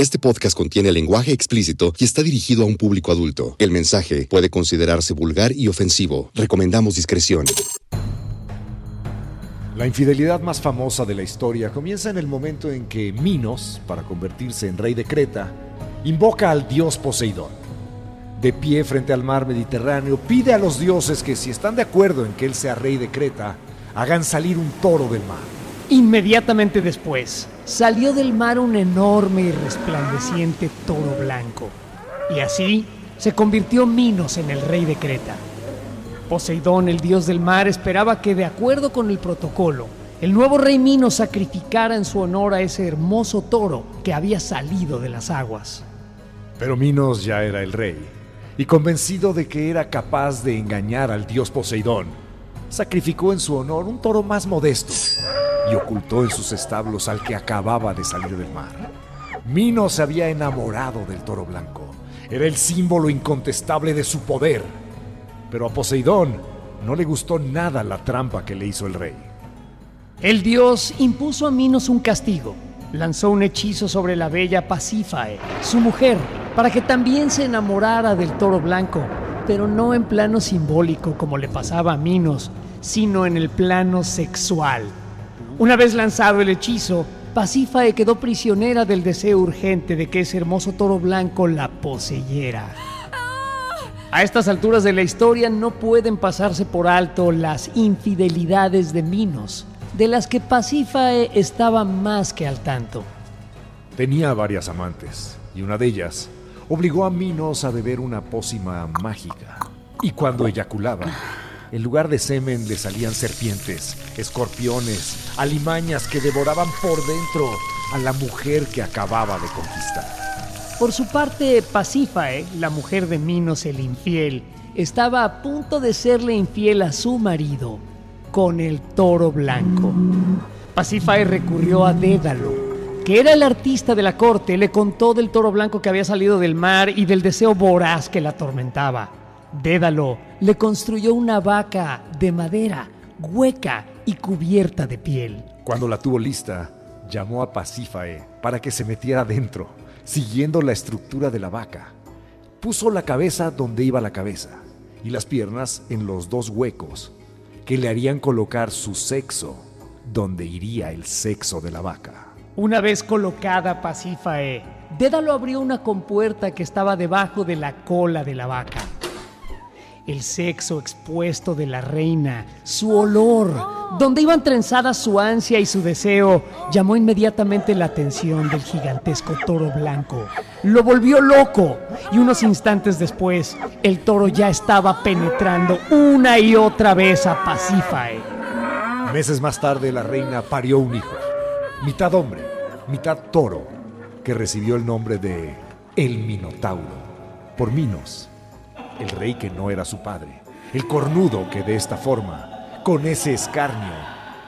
Este podcast contiene lenguaje explícito y está dirigido a un público adulto. El mensaje puede considerarse vulgar y ofensivo. Recomendamos discreción. La infidelidad más famosa de la historia comienza en el momento en que Minos, para convertirse en rey de Creta, invoca al dios Poseidón. De pie frente al mar Mediterráneo, pide a los dioses que si están de acuerdo en que él sea rey de Creta, hagan salir un toro del mar. Inmediatamente después, salió del mar un enorme y resplandeciente toro blanco, y así se convirtió Minos en el rey de Creta. Poseidón, el dios del mar, esperaba que, de acuerdo con el protocolo, el nuevo rey Minos sacrificara en su honor a ese hermoso toro que había salido de las aguas. Pero Minos ya era el rey, y convencido de que era capaz de engañar al dios Poseidón, sacrificó en su honor un toro más modesto y ocultó en sus establos al que acababa de salir del mar. Minos se había enamorado del toro blanco. Era el símbolo incontestable de su poder. Pero a Poseidón no le gustó nada la trampa que le hizo el rey. El dios impuso a Minos un castigo. Lanzó un hechizo sobre la bella Pasífae, su mujer, para que también se enamorara del toro blanco, pero no en plano simbólico como le pasaba a Minos, sino en el plano sexual. Una vez lanzado el hechizo, Pasífae quedó prisionera del deseo urgente de que ese hermoso toro blanco la poseyera. A estas alturas de la historia no pueden pasarse por alto las infidelidades de Minos, de las que Pasífae estaba más que al tanto. Tenía varias amantes, y una de ellas obligó a Minos a beber una pócima mágica. Y cuando eyaculaba, en lugar de semen le salían serpientes, escorpiones, alimañas que devoraban por dentro a la mujer que acababa de conquistar. Por su parte, Pasífae, la mujer de Minos el infiel, estaba a punto de serle infiel a su marido con el toro blanco. Pasífae recurrió a Dédalo, que era el artista de la corte, le contó del toro blanco que había salido del mar y del deseo voraz que la atormentaba. Dédalo le construyó una vaca de madera, hueca y cubierta de piel. Cuando la tuvo lista, llamó a Pasífae para que se metiera dentro, siguiendo la estructura de la vaca. Puso la cabeza donde iba la cabeza y las piernas en los dos huecos que le harían colocar su sexo donde iría el sexo de la vaca. Una vez colocada Pasífae, Dédalo abrió una compuerta que estaba debajo de la cola de la vaca el sexo expuesto de la reina, su olor, donde iban trenzadas su ansia y su deseo, llamó inmediatamente la atención del gigantesco toro blanco. Lo volvió loco y unos instantes después el toro ya estaba penetrando una y otra vez a Pasífae. Meses más tarde la reina parió un hijo, mitad hombre, mitad toro, que recibió el nombre de El Minotauro, por Minos el rey que no era su padre, el cornudo que de esta forma, con ese escarnio,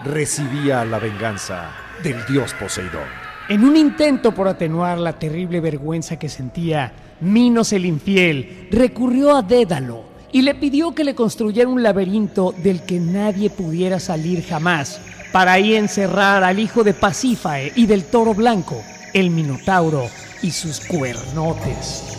recibía la venganza del dios Poseidón. En un intento por atenuar la terrible vergüenza que sentía, Minos el infiel recurrió a Dédalo y le pidió que le construyera un laberinto del que nadie pudiera salir jamás, para ahí encerrar al hijo de Pasífae y del toro blanco, el Minotauro y sus cuernotes.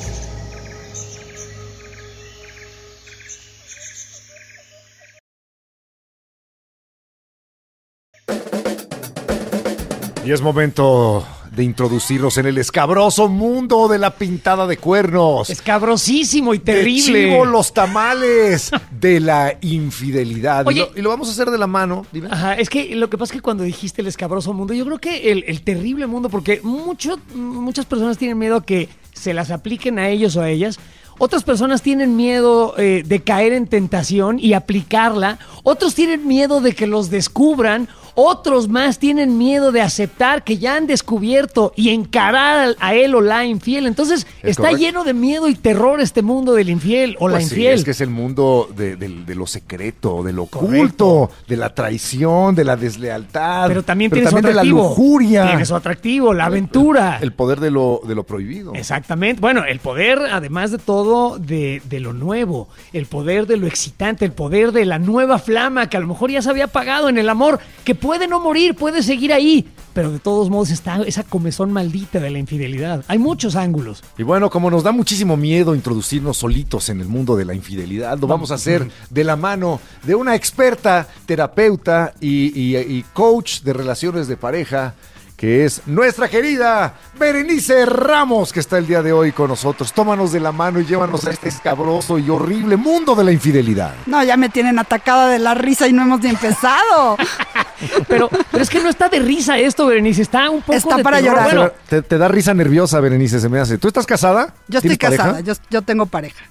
Y es momento de introducirnos en el escabroso mundo de la pintada de cuernos. Escabrosísimo y terrible. De chivo, los tamales de la infidelidad. y, lo, vamos a hacer de la mano. Ajá, es que lo que pasa es que cuando dijiste el escabroso mundo, yo creo que el, terrible mundo, porque mucho, muchas personas tienen miedo a que se las apliquen a ellos o a ellas. Otras personas tienen miedo eh, de caer en tentación y aplicarla. Otros tienen miedo de que los descubran Otros más tienen miedo de aceptar que ya han descubierto y encarar a él o la infiel. Entonces Es está correcto. lleno de miedo y terror este mundo del infiel o la Pues sí, infiel. es que es el mundo de, de- de lo secreto, de lo Correcto. oculto, de la traición, de la deslealtad. Pero también tiene su de la atractivo. lujuria. Tiene su atractivo, la aventura. El poder de lo, de lo prohibido. Exactamente. Bueno, el poder, además de todo, de, de lo nuevo, el poder de lo excitante, el poder de la nueva flama que a lo mejor ya se había apagado en el amor, que puede no morir, puede seguir ahí, pero de todos modos está esa comezón maldita de la infidelidad. Hay muchos ángulos. Y bueno, como nos da muchísimo miedo introducirnos solitos en el mundo de la infidelidad, lo vamos a hacer de la mano de una experta terapeuta y, y- y coach de relaciones de pareja, que es nuestra querida Berenice Ramos, que está el día de hoy con nosotros. Tómanos de la mano y llévanos a este escabroso y horrible mundo de la infidelidad. No, ya me tienen atacada de la risa y no hemos ni empezado. Pero, pero es que no está de risa esto, Berenice, está un poco Está de para terror. llorar. Bueno, te, te da risa nerviosa, Berenice, se me hace. ¿Tú estás casada? Yo estoy casada, yo, yo tengo pareja.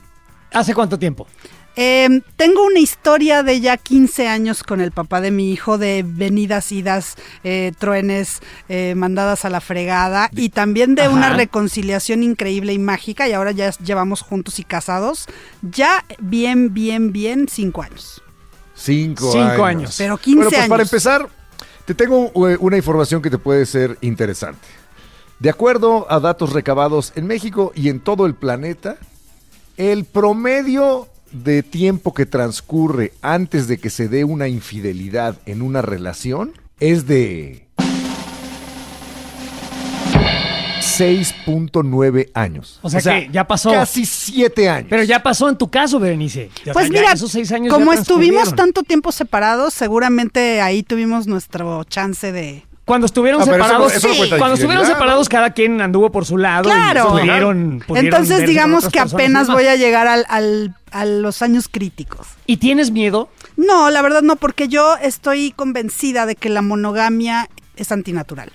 ¿hace cuánto tiempo? Eh, tengo una historia de ya 15 años con el papá de mi hijo, de venidas, idas, eh, truenes, eh, mandadas a la fregada y también de Ajá. una reconciliación increíble y mágica y ahora ya llevamos juntos y casados, ya bien, bien, bien, cinco años. Cinco, Cinco años. años. Pero 15 bueno, pues para años. empezar, te tengo eh, una información que te puede ser interesante. De acuerdo a datos recabados en México y en todo el planeta, el promedio de tiempo que transcurre antes de que se dé una infidelidad en una relación es de 6.9 años. O sea que ya pasó. Casi 7 años. Pero ya pasó en tu caso, Berenice. O sea, Pues ya mira, esos seis años como ya estuvimos tanto tiempo separados, seguramente ahí tuvimos nuestro chance de... Cuando estuvieron Ah, pero eso separados, no- eso no cuenta cuando estuvieron infidelidad, separados, cada quien anduvo por su lado. y Claro. pudieron- pudieron Entonces verse digamos otras que personas y apenas demás. voy a llegar al, al- a los años críticos. ¿Y tienes miedo? No, la verdad no, porque yo estoy convencida de que la monogamia es antinatural.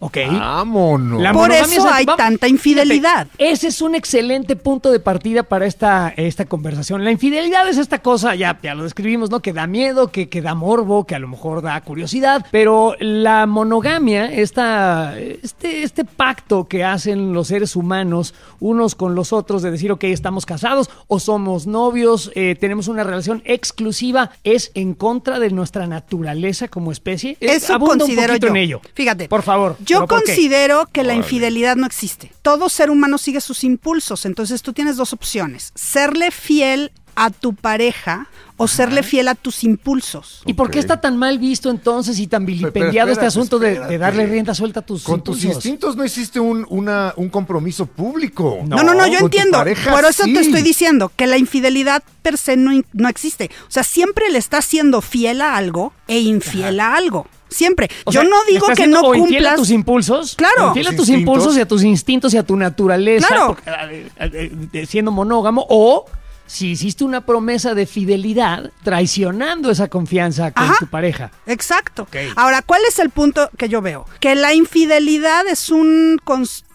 Ok. Vámonos. La Por eso es- hay va- tanta infidelidad. Fíjate, ese es un excelente punto de partida para esta, esta conversación. La infidelidad es esta cosa, ya, ya lo describimos, ¿no? Que da miedo, que, que da morbo, que a lo mejor da curiosidad. Pero la monogamia, esta, este, este pacto que hacen los seres humanos unos con los otros de decir, ok, estamos casados o somos novios, eh, tenemos una relación exclusiva, es en contra de nuestra naturaleza como especie. Eso abunda un considero poquito yo. en ello. Fíjate. Por favor. Yo considero que la infidelidad no existe. Todo ser humano sigue sus impulsos, entonces tú tienes dos opciones. Serle fiel a tu pareja o serle fiel a tus impulsos. ¿Y por qué está tan mal visto entonces y tan vilipendiado espérate, este asunto de, darle rienda suelta a tus Con tus instintos no existe un, una- un compromiso público. No, No, no, no, yo entiendo. pareja, Por eso sí. te estoy diciendo que la infidelidad per se no, no existe. O sea, siempre le estás siendo fiel a algo e infiel a algo. Siempre. O yo sea, no ¿le digo que no o infiel a cumplas. tus impulsos. Claro. Infiel a Tus instintos. impulsos y a tus instintos y a tu naturaleza. Claro. porque, siendo monógamo. O si hiciste una promesa de fidelidad, traicionando esa confianza con Ajá. tu pareja. Exacto. Ahora, ¿cuál es el punto que yo veo? Que la infidelidad es un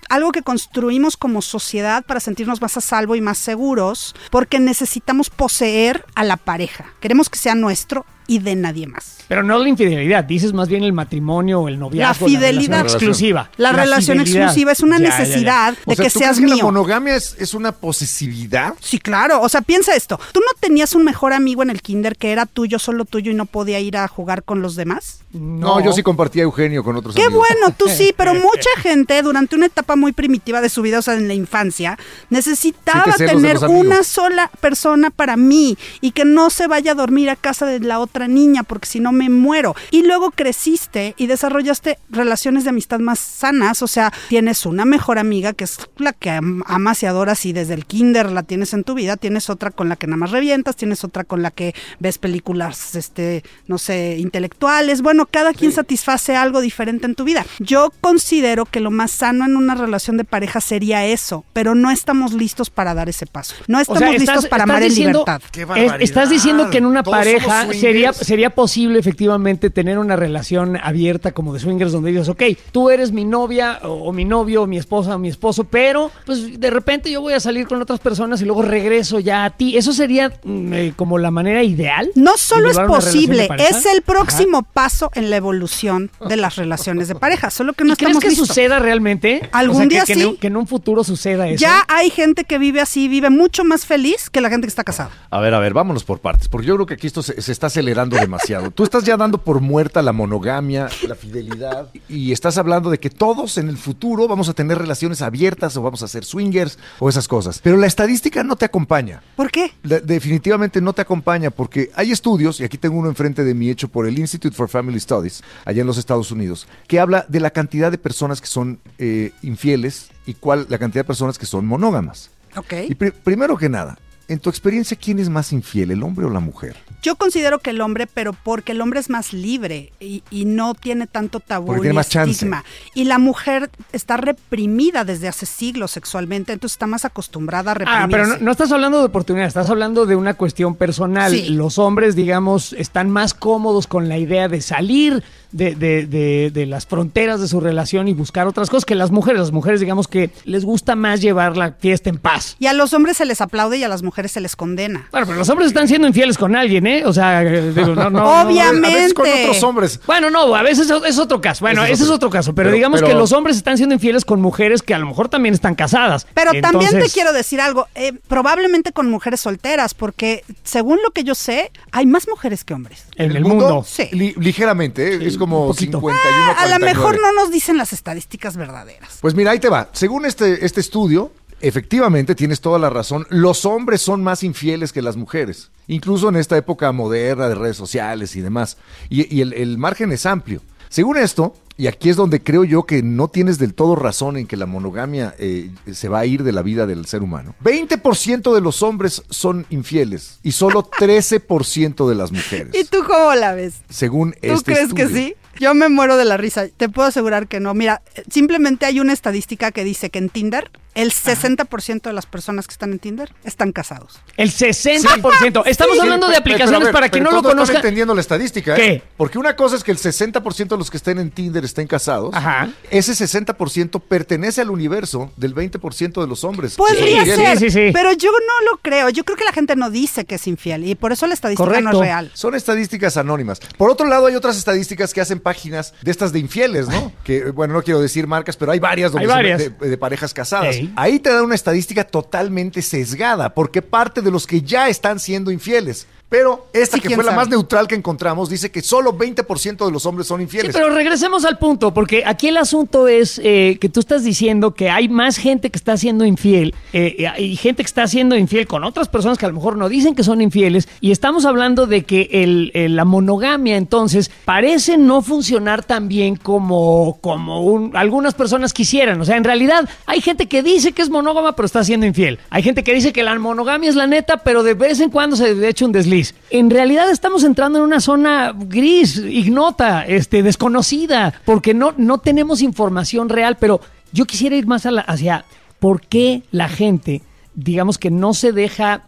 algo que construimos como sociedad para sentirnos más a salvo y más seguros, porque necesitamos poseer a la pareja. Queremos que sea nuestro y de nadie más. Pero no la infidelidad, dices más bien el matrimonio o el noviazgo. La fidelidad. exclusiva. La, relación fidelidad. exclusiva es una Ya, ya, ya. necesidad O de sea, que ¿tú seas crees que la mío. monogamia es, es una posesividad? Sí, claro. O sea, piensa esto. ¿Tú no tenías un mejor amigo en el kinder que era tuyo, solo tuyo y no podía ir a jugar con los demás? No, yo sí compartía a Eugenio con otros Qué amigos. bueno, tú sí, pero mucha gente durante una etapa muy primitiva de su vida, o sea, en la infancia, necesitaba tener una sola persona para mí y que no se vaya a dormir a casa de la otra niña porque si no me muero. Y luego creciste y desarrollaste relaciones de amistad más sanas, o sea, tienes una mejor amiga que es la que am- amas y adoras y desde el kinder la tienes en tu vida, tienes otra con la que nada más revientas, tienes otra con la que ves películas, este, no sé, intelectuales. Bueno, cada quien satisface algo diferente en tu vida. Yo considero que lo más sano en una relación de pareja sería eso, pero no estamos listos para dar ese paso. No O estamos listos para amar en libertad. ¡Qué Es- barbaridad! estás diciendo que en una Todos pareja sería sería, sería posible efectivamente tener una relación abierta como de swingers donde dices, ok, tú eres mi novia o, o mi novio o mi esposa o mi esposo, pero pues de repente yo voy a salir con otras personas y luego regreso ya a ti. ¿Eso sería mm, eh, como la manera ideal? No solo es posible, es el próximo paso en la evolución de las relaciones de pareja, solo que no ¿Y crees estamos que listos. suceda realmente? Algún O sea, que- día que, sí. en un- que en un futuro suceda eso. Ya hay gente que vive así, vive mucho más feliz que la gente que está casada. A ver, a ver, vámonos por partes, porque yo creo que aquí esto se, se está acelerando demasiado. Tú estás ya dando por muerta la monogamia, la fidelidad, y estás hablando de que todos en el futuro vamos a tener relaciones abiertas o vamos a ser swingers o esas cosas. Pero la estadística no te acompaña. ¿Por qué? La- definitivamente no te acompaña porque hay estudios, y aquí tengo uno enfrente de mí hecho por el Institute for Family Studies, allá en los Estados Unidos, que habla de la cantidad de personas que son eh, infieles y cuál la cantidad de personas que son monógamas. Ok. Y pri- primero que nada, en tu experiencia, ¿quién es más infiel, el hombre o la mujer? Yo considero que el hombre, pero porque el hombre es más libre y, y no tiene tanto tabú Porque tiene más chance. estigma. Y la mujer está reprimida desde hace siglos sexualmente, entonces está más acostumbrada a reprimirse. Ah, pero no, no estás hablando de oportunidad, estás hablando de una cuestión personal. Sí. Los hombres, digamos, están más cómodos con la idea de salir de, de- de- de las fronteras de su relación y buscar otras cosas que las mujeres. Las mujeres, digamos que les gusta más llevar la fiesta en paz. Y a los hombres se les aplaude y a las mujeres se les condena. Bueno, pero los hombres están siendo infieles con alguien, ¿eh? O sea, digo, no, no, no. Obviamente. A veces con otros hombres. Bueno, no, a veces es otro caso. Bueno, Ese es ese es otro. caso. Pero, Pero- digamos pero- que los hombres están siendo infieles con mujeres que a lo mejor también están casadas. Pero también te quiero decir algo, eh, probablemente con mujeres solteras, porque según lo que yo sé, hay más mujeres que hombres. En el mundo. Sí. Li- ligeramente, ¿eh? Sí, es como un poquito. 51 Ah, a lo 49. mejor no nos dicen las estadísticas verdaderas. Pues mira, ahí te va. Según este, este estudio, efectivamente tienes toda la razón. Los hombres son más infieles que las mujeres. Incluso en esta época moderna de redes sociales y demás. Y, y el, el margen es amplio. Según esto, y aquí es donde creo yo que no tienes del todo razón en que la monogamia eh, se va a ir de la vida del ser humano. 20% de los hombres son infieles y solo 13% de las mujeres. ¿Y tú cómo la ves? Según ¿Tú este crees que sí? Yo me muero de la risa. Te puedo asegurar que no. Mira, simplemente hay una estadística que dice que en Tinder el 60% de las personas que están en Tinder están casados. El 60%. Estamos Sí, hablando de pero- aplicaciones pero a ver, para quien pero no lo todos están conozca. entendiendo la estadística, ¿eh? ¿Qué? Porque una cosa es que el 60% de los que estén en Tinder estén casados. Ajá. Ese 60% pertenece al universo del 20% de los hombres. Podría Sí, sí, ser, sí, sí. pero yo no lo creo. Yo creo que la gente no dice que es infiel y por eso la estadística no es real. Son estadísticas anónimas. Por otro lado, hay otras estadísticas que hacen páginas de estas de infieles, ¿no? Que, bueno, no quiero decir marcas, pero hay varias donde Hay se varias. ve De, de parejas casadas. Ey. Ahí te da una estadística totalmente sesgada, porque parte de los que ya están siendo infieles. Pero esta Sí, que fue la más neutral que encontramos dice que solo 20% de los hombres son Sí, infieles. pero regresemos al punto, porque aquí el asunto es eh, que tú estás diciendo que hay más gente que está siendo infiel eh, y gente que está siendo infiel con otras personas que a lo mejor no dicen que son infieles y estamos hablando de que el, el- la monogamia entonces parece no funcionar tan bien como, como un- algunas personas quisieran. O sea, en realidad hay gente que dice que es monógama pero está siendo infiel. Hay gente que dice que la monogamia es la neta pero de vez en cuando se echa un desliz. En realidad estamos entrando en una zona gris, ignota, este, desconocida, porque no, no tenemos información real, pero yo quisiera ir más hacia por qué la gente, digamos que no se deja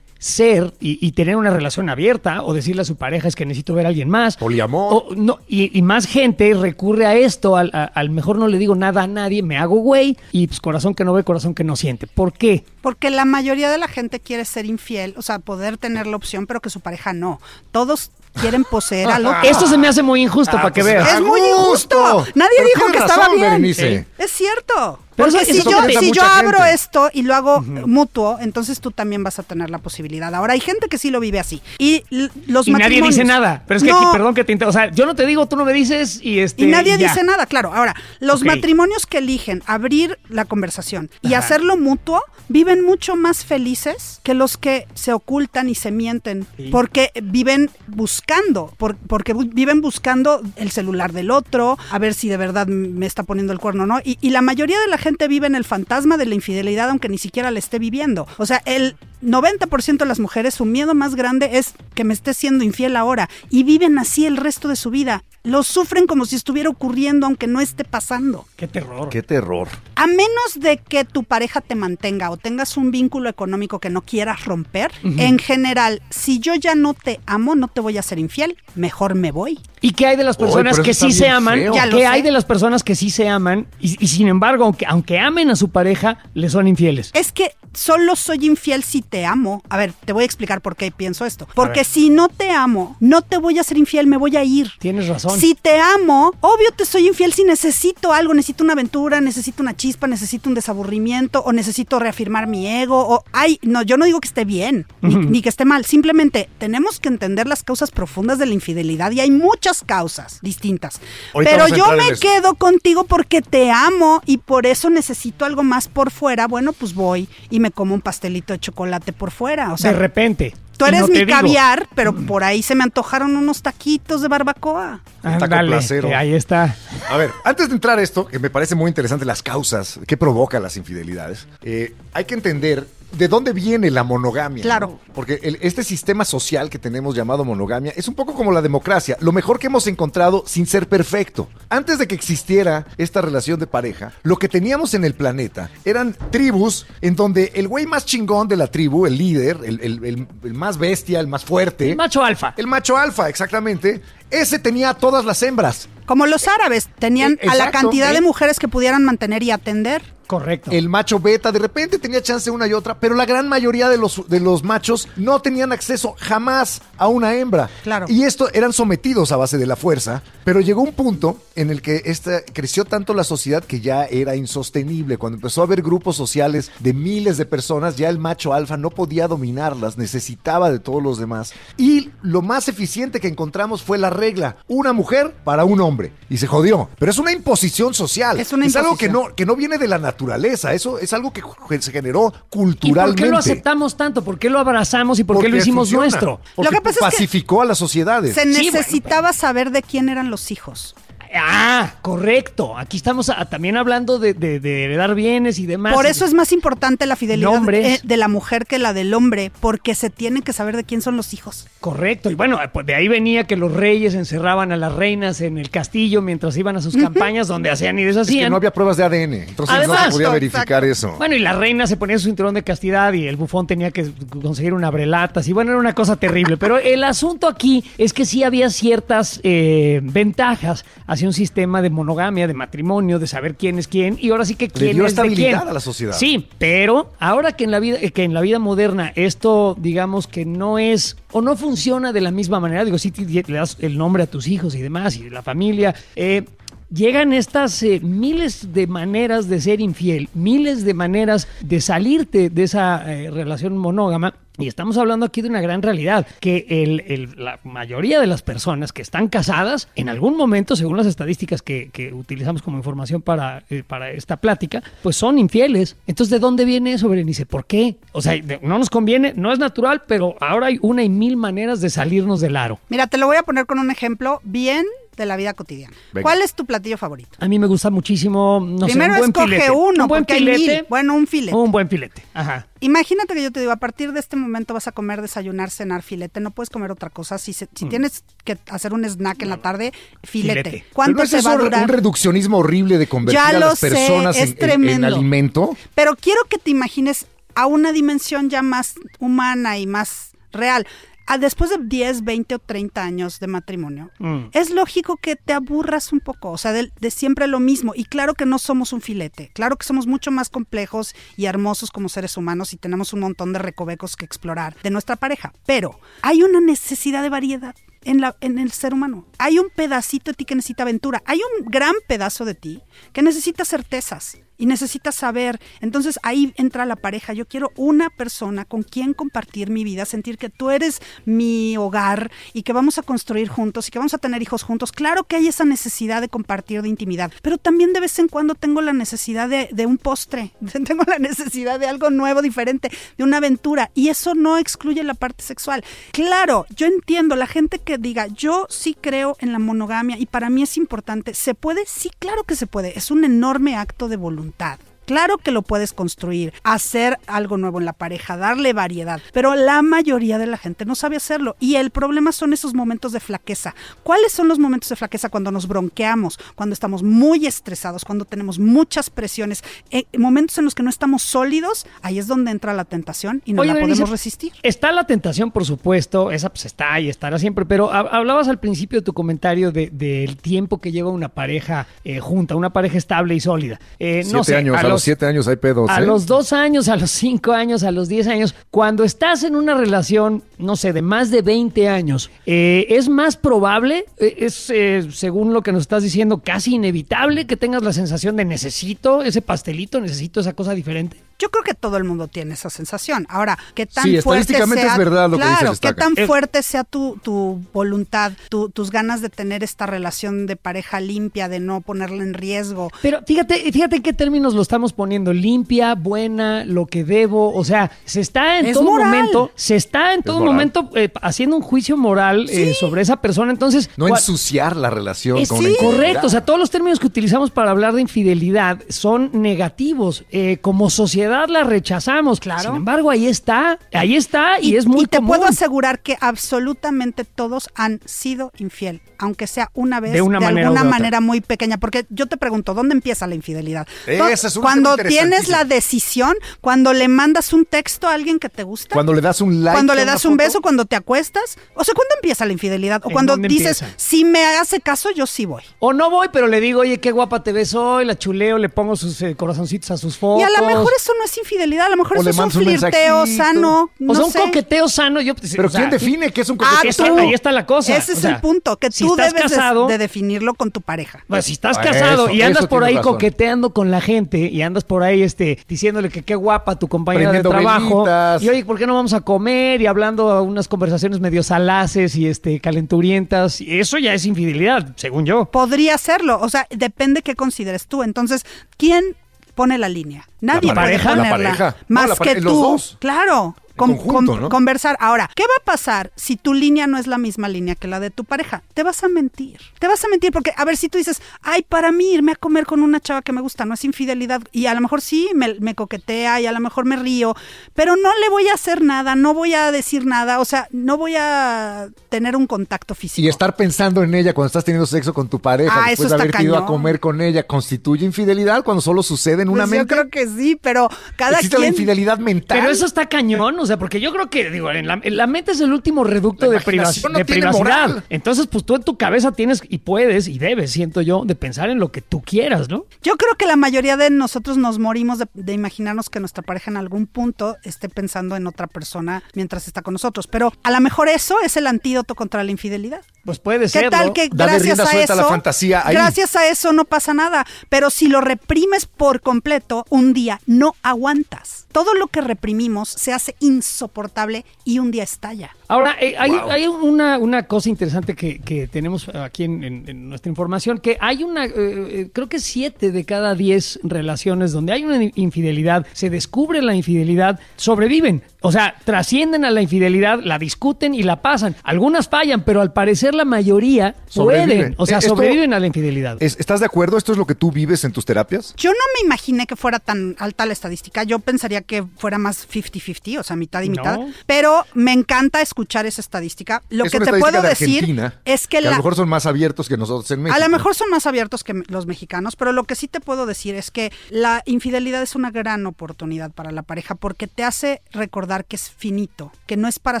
ser y, y tener una relación abierta o decirle a su pareja es que necesito ver a alguien más. Poliamor. O- no, y, y más gente recurre a esto, al, a- al mejor no le digo nada a nadie, me hago güey y pues corazón que no ve, corazón que no siente. ¿Por qué? Porque la mayoría de la gente quiere ser infiel, o sea, poder tener la opción, pero que su pareja no. Todos quieren poseer al otro. Esto se me hace muy injusto Ah, para que pues, veas. a Es muy injusto. Nadie Pero dijo que estaba bien. Berenice. Es cierto. Porque si yo, si yo abro gente. esto y lo hago mutuo, entonces tú también vas a tener la posibilidad. Ahora hay gente que sí lo vive así. Y los y nadie dice nada. Pero es que No, aquí, perdón que te O sea, yo no te digo, tú no me dices y este. Y nadie ya. dice nada, claro. Ahora, los matrimonios que eligen abrir la conversación y Ajá. hacerlo mutuo viven mucho más felices que los que se ocultan y se mienten Sí. porque viven buscando, por- porque viven buscando el celular del otro, a ver si de verdad me está poniendo el cuerno o no. Y, y la mayoría de la gente vive en el fantasma de la infidelidad aunque ni siquiera la esté viviendo. O sea, el 90% de las mujeres, su miedo más grande es que me esté siendo infiel ahora y viven así el resto de su vida. Lo sufren como si estuviera ocurriendo aunque no esté pasando. Qué terror. Qué terror. A menos de que tu pareja te mantenga o tengas un vínculo económico que no quieras romper, en general, si yo ya no te amo, no te voy a ser infiel, mejor me voy. ¿Y qué hay de las personas que sí se aman? Ya ¿Qué sé. hay de las personas que sí se aman y, y sin embargo, aunque, aunque amen a su pareja, le son infieles? Es que solo soy infiel si te amo. A ver, te voy a explicar por qué pienso esto. Porque si no te amo, no te voy a ser infiel, me voy a ir. Tienes razón. Si te amo, obvio te soy infiel si necesito algo, necesito una aventura, necesito una chispa, necesito un desaburrimiento o necesito reafirmar mi ego o ay, no, yo no digo que esté bien ni, ni que esté mal, simplemente tenemos que entender las causas profundas de la infidelidad y hay muchas causas distintas. Pero yo me quedo contigo porque te amo y por eso necesito algo más por fuera. Bueno, pues voy y me como un pastelito de chocolate por fuera, o sea, de repente. Tú eres no mi digo. caviar, pero por ahí se me antojaron unos taquitos de barbacoa. Taco placero. que ahí está. A ver, antes de entrar a esto, que me parece muy interesante las causas que provocan las infidelidades, eh, hay que entender de dónde viene la monogamia. Claro. ¿no? Porque el- este sistema social que tenemos llamado monogamia es un poco como la democracia, lo mejor que hemos encontrado sin ser perfecto. Antes de que existiera esta relación de pareja, lo que teníamos en el planeta eran tribus en donde el güey más chingón de la tribu, el líder, el, el- el- el más bestia, el más fuerte, El macho alfa. el macho alfa, exactamente, ese tenía a todas las hembras. Como los árabes, tenían Eh, a la cantidad eh. de mujeres que pudieran mantener y atender. Correcto. El macho beta de repente tenía chance una y otra, pero la gran mayoría de los, de los machos no tenían acceso jamás a una hembra. Claro. Y esto eran sometidos a base de la fuerza, pero llegó un punto en el que esta, creció tanto la sociedad que ya era insostenible. Cuando empezó a haber grupos sociales de miles de personas, ya el macho alfa no podía dominarlas, necesitaba de todos los demás. Y lo más eficiente que encontramos fue la regla, una mujer para un hombre. Y se jodió. Pero es una imposición social. Es una algo que no, que no viene de la naturaleza, eso es algo que se generó ¿Y por culturalmente. qué lo aceptamos tanto? ¿Por qué lo abrazamos y por qué Porque lo hicimos funciona, nuestro? Porque Lo que pasa es que pacificó a las sociedades. Se Sí, bueno, necesitaba saber de quién eran los hijos. Ah, correcto. Aquí estamos también hablando de, de- de heredar bienes y demás. Por eso es más importante la fidelidad Nombres. de la mujer que la del hombre, porque se tiene que saber de quién son los hijos. Correcto. Y bueno, pues de ahí venía que los reyes encerraban a las reinas en el castillo mientras iban a sus campañas donde hacían y Es deshacían. que no había pruebas de ADN, entonces no se podía exacto, verificar eso. Bueno, y la reina se ponía su cinturón de castidad y el bufón tenía que conseguir una brelatas. Y bueno, era una cosa terrible. Pero el asunto aquí es que sí había ciertas eh, ventajas hacia un sistema de monogamia, de matrimonio, de saber quién es quién. Y ahora sí que quién dio es de estabilidad quién. a la sociedad. Sí, pero ahora que en la vida, que en la vida moderna esto, digamos que no es o no funciona de la misma manera, digo, si le das el nombre a tus hijos y demás y la familia, eh, llegan estas eh, miles de maneras de ser infiel, miles de maneras de salirte de esa eh, relación monógama. Y estamos hablando aquí de una gran realidad, que el- la mayoría de las personas que están casadas, en algún momento, según las estadísticas que, utilizamos como información para, eh, para esta plática, pues son infieles. Entonces, ¿de dónde viene eso, Berenice? ¿Por qué? O sea, no nos conviene, no es natural, pero ahora hay una y mil maneras de salirnos del aro. Mira, te lo voy a poner con un ejemplo bien de la vida cotidiana. Venga. ¿Cuál es tu platillo favorito? A mí me gusta muchísimo, no Primero sé, un buen escoge filete. uno, un buen porque hay filete. mil. Bueno, un filete. Un buen filete. Ajá. Imagínate que yo te digo, a partir de este momento vas a comer, desayunar, cenar filete, no puedes comer otra cosa. Si, se- si tienes que hacer un snack en la tarde, filete. Mm. Pero ¿Cuánto ¿no es te va a durar? un reduccionismo horrible de convertir Ya a lo las sé, personas es en- en, en tremendo. alimento? Pero quiero que te imagines a una dimensión ya más humana y más real. A después de 10, 20 o 30 años de matrimonio, Mm. es lógico que te aburras un poco, o sea, de, de siempre lo mismo. Y claro que no somos un filete, claro que somos mucho más complejos y hermosos como seres humanos y tenemos un montón de recovecos que explorar de nuestra pareja. Pero hay una necesidad de variedad. En, la, en el ser humano. Hay un pedacito de ti que necesita aventura. Hay un gran pedazo de ti que necesita certezas y necesita saber. Entonces ahí entra la pareja. Yo quiero una persona con quien compartir mi vida, sentir que tú eres mi hogar y que vamos a construir juntos y que vamos a tener hijos juntos. Claro que hay esa necesidad de compartir, de intimidad, pero también de vez en cuando tengo la necesidad de, de un postre, tengo la necesidad de algo nuevo, diferente, de una aventura y eso no excluye la parte sexual. Claro, yo entiendo la gente que diga, yo sí creo en la monogamia y para mí es importante. ¿Se puede? Sí, claro que se puede. Es un enorme acto de voluntad voluntad. Claro que lo puedes construir, hacer algo nuevo en la pareja, darle variedad, pero la mayoría de la gente no sabe hacerlo y el problema son esos momentos de flaqueza. ¿Cuáles son los momentos de flaqueza cuando nos bronqueamos, cuando estamos muy estresados, cuando tenemos muchas presiones, eh, momentos en los que no estamos sólidos? Ahí es donde entra la tentación y no Oye, la podemos resistir. Está la tentación, por supuesto, esa pues está y estará siempre, pero hab- hablabas al principio de tu comentario de- del tiempo que lleva una pareja eh, junta, una pareja estable y sólida. Eh, no Siete sé, años, a, los siete años hay pedos. a ¿eh? los dos años, a los cinco años, a los diez años, cuando estás en una relación, no sé, de más de 20 años, eh, es más probable, eh, es eh, según lo que nos estás diciendo, casi inevitable que tengas la sensación de necesito ese pastelito, necesito esa cosa diferente. Yo creo que todo el mundo tiene esa sensación. Ahora, ¿qué tan Sí, fuerte estadísticamente sea, es verdad lo que claro, dices, qué tan fuerte sea tu, tu voluntad, tu- tus ganas de tener esta relación de pareja limpia, de no ponerla en riesgo. Pero fíjate, fíjate en qué términos lo estamos poniendo, limpia, buena, lo que debo, o sea, se está en Es todo moral. momento, se está en todo moral. momento eh, haciendo un juicio moral eh, sobre esa persona, entonces No ensuciar la relación Es con sí, correcto, o sea, todos los términos que utilizamos para hablar de infidelidad son negativos. Eh, como sociedad la rechazamos. Claro. Sin embargo, ahí está, ahí está y, es muy y te común. puedo asegurar que absolutamente todos han sido infiel, aunque sea una vez, De una manera alguna manera muy pequeña. Porque yo te pregunto, ¿dónde empieza la infidelidad? Ese es un cuando tienes la decisión, cuando le mandas un texto a alguien que te gusta. Cuando le das un like. cuando le una das un foto, beso, cuando te acuestas. O sea, ¿cuándo empieza la infidelidad? O ¿En cuando dices, empieza? si me hace caso, yo sí voy. O no voy, pero le digo, oye, qué guapa te ves hoy, la chuleo, le pongo sus eh, corazoncitos a sus fotos. Y a lo mejor eso no es infidelidad, a lo mejor O eso es un flirteo sano. O no sea, un sé. coqueteo sano. Yo, pues, Pero o sea, ¿quién define qué es un coqueteo? tú. ahí está la cosa. Ese O es sea, el punto, que si tú estás debes de- casado- de, definirlo con tu pareja. Pues si estás Ah, casado eso- y andas eso por ahí razón. coqueteando con la gente y andas por ahí este diciéndole que qué guapa tu compañera de Prendiendo trabajo velitas. y oye, ¿por qué no vamos a comer? y hablando unas conversaciones medio salaces y este calenturientas, y eso ya es infidelidad, según yo. Podría serlo, o sea, depende qué consideres tú. Entonces, ¿quién pone la línea? Nadie La puede pareja. La ponerla. pareja. No, Más la pare- que los tú. dos. Claro. Con- conjunto, con- ¿no? Conversar. Ahora, ¿qué va a pasar si tu línea no es la misma línea que la de tu pareja? Te vas a mentir. Te vas a mentir porque, a ver, si tú dices, ay, para mí irme a comer con una chava que me gusta no es infidelidad, y a lo mejor sí me, me coquetea y a lo mejor me río, pero no le voy a hacer nada, no voy a decir nada, o sea, no voy a tener un contacto físico. Y estar pensando en ella cuando estás teniendo sexo con tu pareja, Ah, después eso de está haber ido a cañón. comer con ella, ¿constituye infidelidad cuando solo sucede en una Pues mente? Yo creo que sí, pero cada ¿Existe la infidelidad mental? Pero eso está cañón, o sea, porque yo creo que, digo, en la, en la mente es el último reducto La de, privac- no de tiene privacidad. moral. Entonces, pues tú en tu cabeza tienes y puedes y debes, siento yo, de pensar en lo que tú quieras, ¿no? Yo creo que la mayoría de nosotros nos morimos de, de imaginarnos que nuestra pareja en algún punto esté pensando en otra persona mientras está con nosotros. Pero a lo mejor eso es el antídoto contra la infidelidad. Pues puede ¿Qué ser. tal que Dale gracias rienda a suelta a eso, la fantasía ahí. gracias a eso no pasa nada? Pero si lo reprimes por completo, un día no aguantas. Todo lo que reprimimos se hace insoportable y un día estalla. Ahora, eh, hay, Wow. hay una, una cosa interesante que, que tenemos aquí en, en- en nuestra información, que hay una, eh, eh, creo que siete de cada diez relaciones donde hay una infidelidad, se descubre la infidelidad, sobreviven. O sea, trascienden a la infidelidad, la discuten y la pasan. Algunas fallan, pero al parecer la mayoría Sobreviven. pueden. O sea, esto- sobreviven a la infidelidad. ¿Es- ¿Estás de acuerdo? ¿Esto es lo que tú vives en tus terapias? Yo no me imaginé que fuera tan alta la estadística. Yo pensaría que fuera más 50-50, o sea, mitad y No. mitad. Pero me encanta escuchar esa estadística. Lo es que te puedo de decir es que, a la, lo mejor son más abiertos que nosotros en México. a lo mejor son más abiertos que los mexicanos, pero lo que sí te puedo decir es que la infidelidad es una gran oportunidad para la pareja porque te hace recordar que es finito, que no es para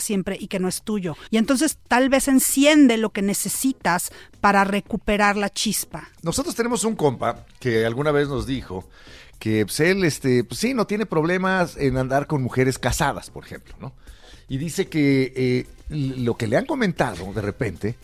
siempre y que no es tuyo. Y entonces tal vez enciende lo que necesitas para recuperar la chispa. Nosotros tenemos un compa que alguna vez nos dijo que pues, él, este, pues sí, no tiene problemas en andar con mujeres casadas, por ejemplo, ¿no? Y dice que eh, lo que le han comentado de repente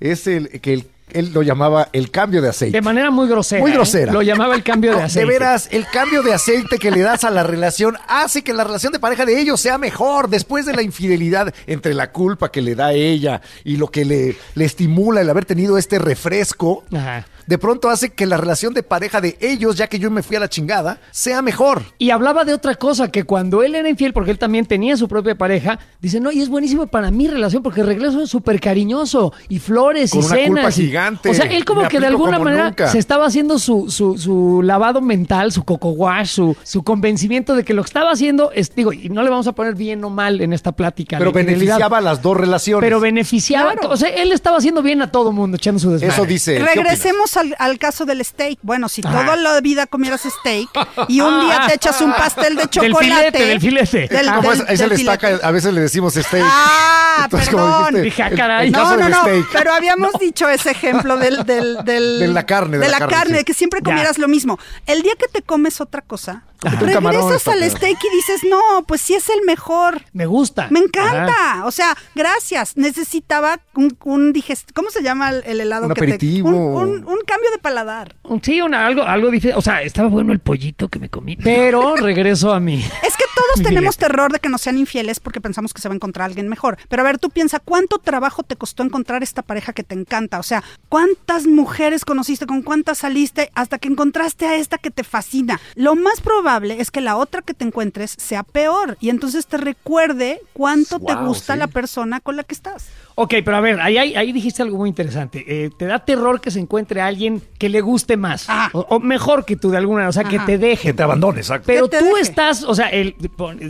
es el que el- él lo llamaba el cambio de aceite. De manera muy grosera. Muy ¿eh? grosera. Lo llamaba el cambio de aceite. De veras, el cambio de aceite que le das a la relación hace que la relación de pareja de ellos sea mejor después de la infidelidad entre la culpa que le da ella y lo que le, le estimula el haber tenido este refresco. Ajá. De pronto hace que la relación de pareja de ellos, ya que yo me fui a la chingada, sea mejor. Y hablaba de otra cosa, que cuando él era infiel, porque él también tenía su propia pareja, dice, no, y es buenísimo para mi relación, porque regreso súper cariñoso, y flores, Con y una cenas. culpa y- gigante O sea, él como Me que de alguna manera nunca. se estaba haciendo su, su, su lavado mental, su coco wash, su, su convencimiento de que lo que estaba haciendo es, digo, y no le vamos a poner bien o mal en esta plática. Pero beneficiaba a las dos relaciones. Pero beneficiaba, Claro. o sea, él estaba haciendo bien a todo mundo, echando su desmadre. Eso dice. Regresemos al, al caso del steak. Bueno, si Ajá. toda la vida comieras steak y un día te echas un pastel de Del chocolate. filete, del filete. del- Ah, pues, del- ahí se del le filete. estaca, a veces le decimos steak. Ah, Entonces, perdón. dijiste, Dije, ah, el- caray. el No, no, no, steak. pero habíamos dicho ese ejemplo del, del, del- De la carne, de de la la carne, carne, sí. que siempre Ya. comieras lo mismo. El día que te comes otra cosa, regresas al steak y dices, no, pues sí es el mejor. Me gusta. Me encanta. Ajá. O sea, gracias. Necesitaba un, un digest... ¿Cómo se llama el, el helado Un que te... Un, un- un cambio de paladar. Sí, una, algo, algo dice, o sea, estaba bueno el pollito que me comí, pero regreso a mí. Es que todos tenemos terror de que nos sean infieles porque pensamos que se va a encontrar alguien mejor. Pero a ver, tú piensa, ¿cuánto trabajo te costó encontrar esta pareja que te encanta? O sea, ¿cuántas mujeres conociste, con cuántas saliste hasta que encontraste a esta que te fascina? Lo más probable es que la otra que te encuentres sea peor y entonces te recuerde cuánto te gusta sí. la persona con la que estás. Ok, pero a ver, ahí, ahí, ahí dijiste algo muy interesante. Eh, te da terror que se encuentre alguien que le guste más. Ajá. O, o mejor que tú de alguna manera, o sea, que te deje. Que te abandone, exacto. Pero tú deje. estás, o sea, el,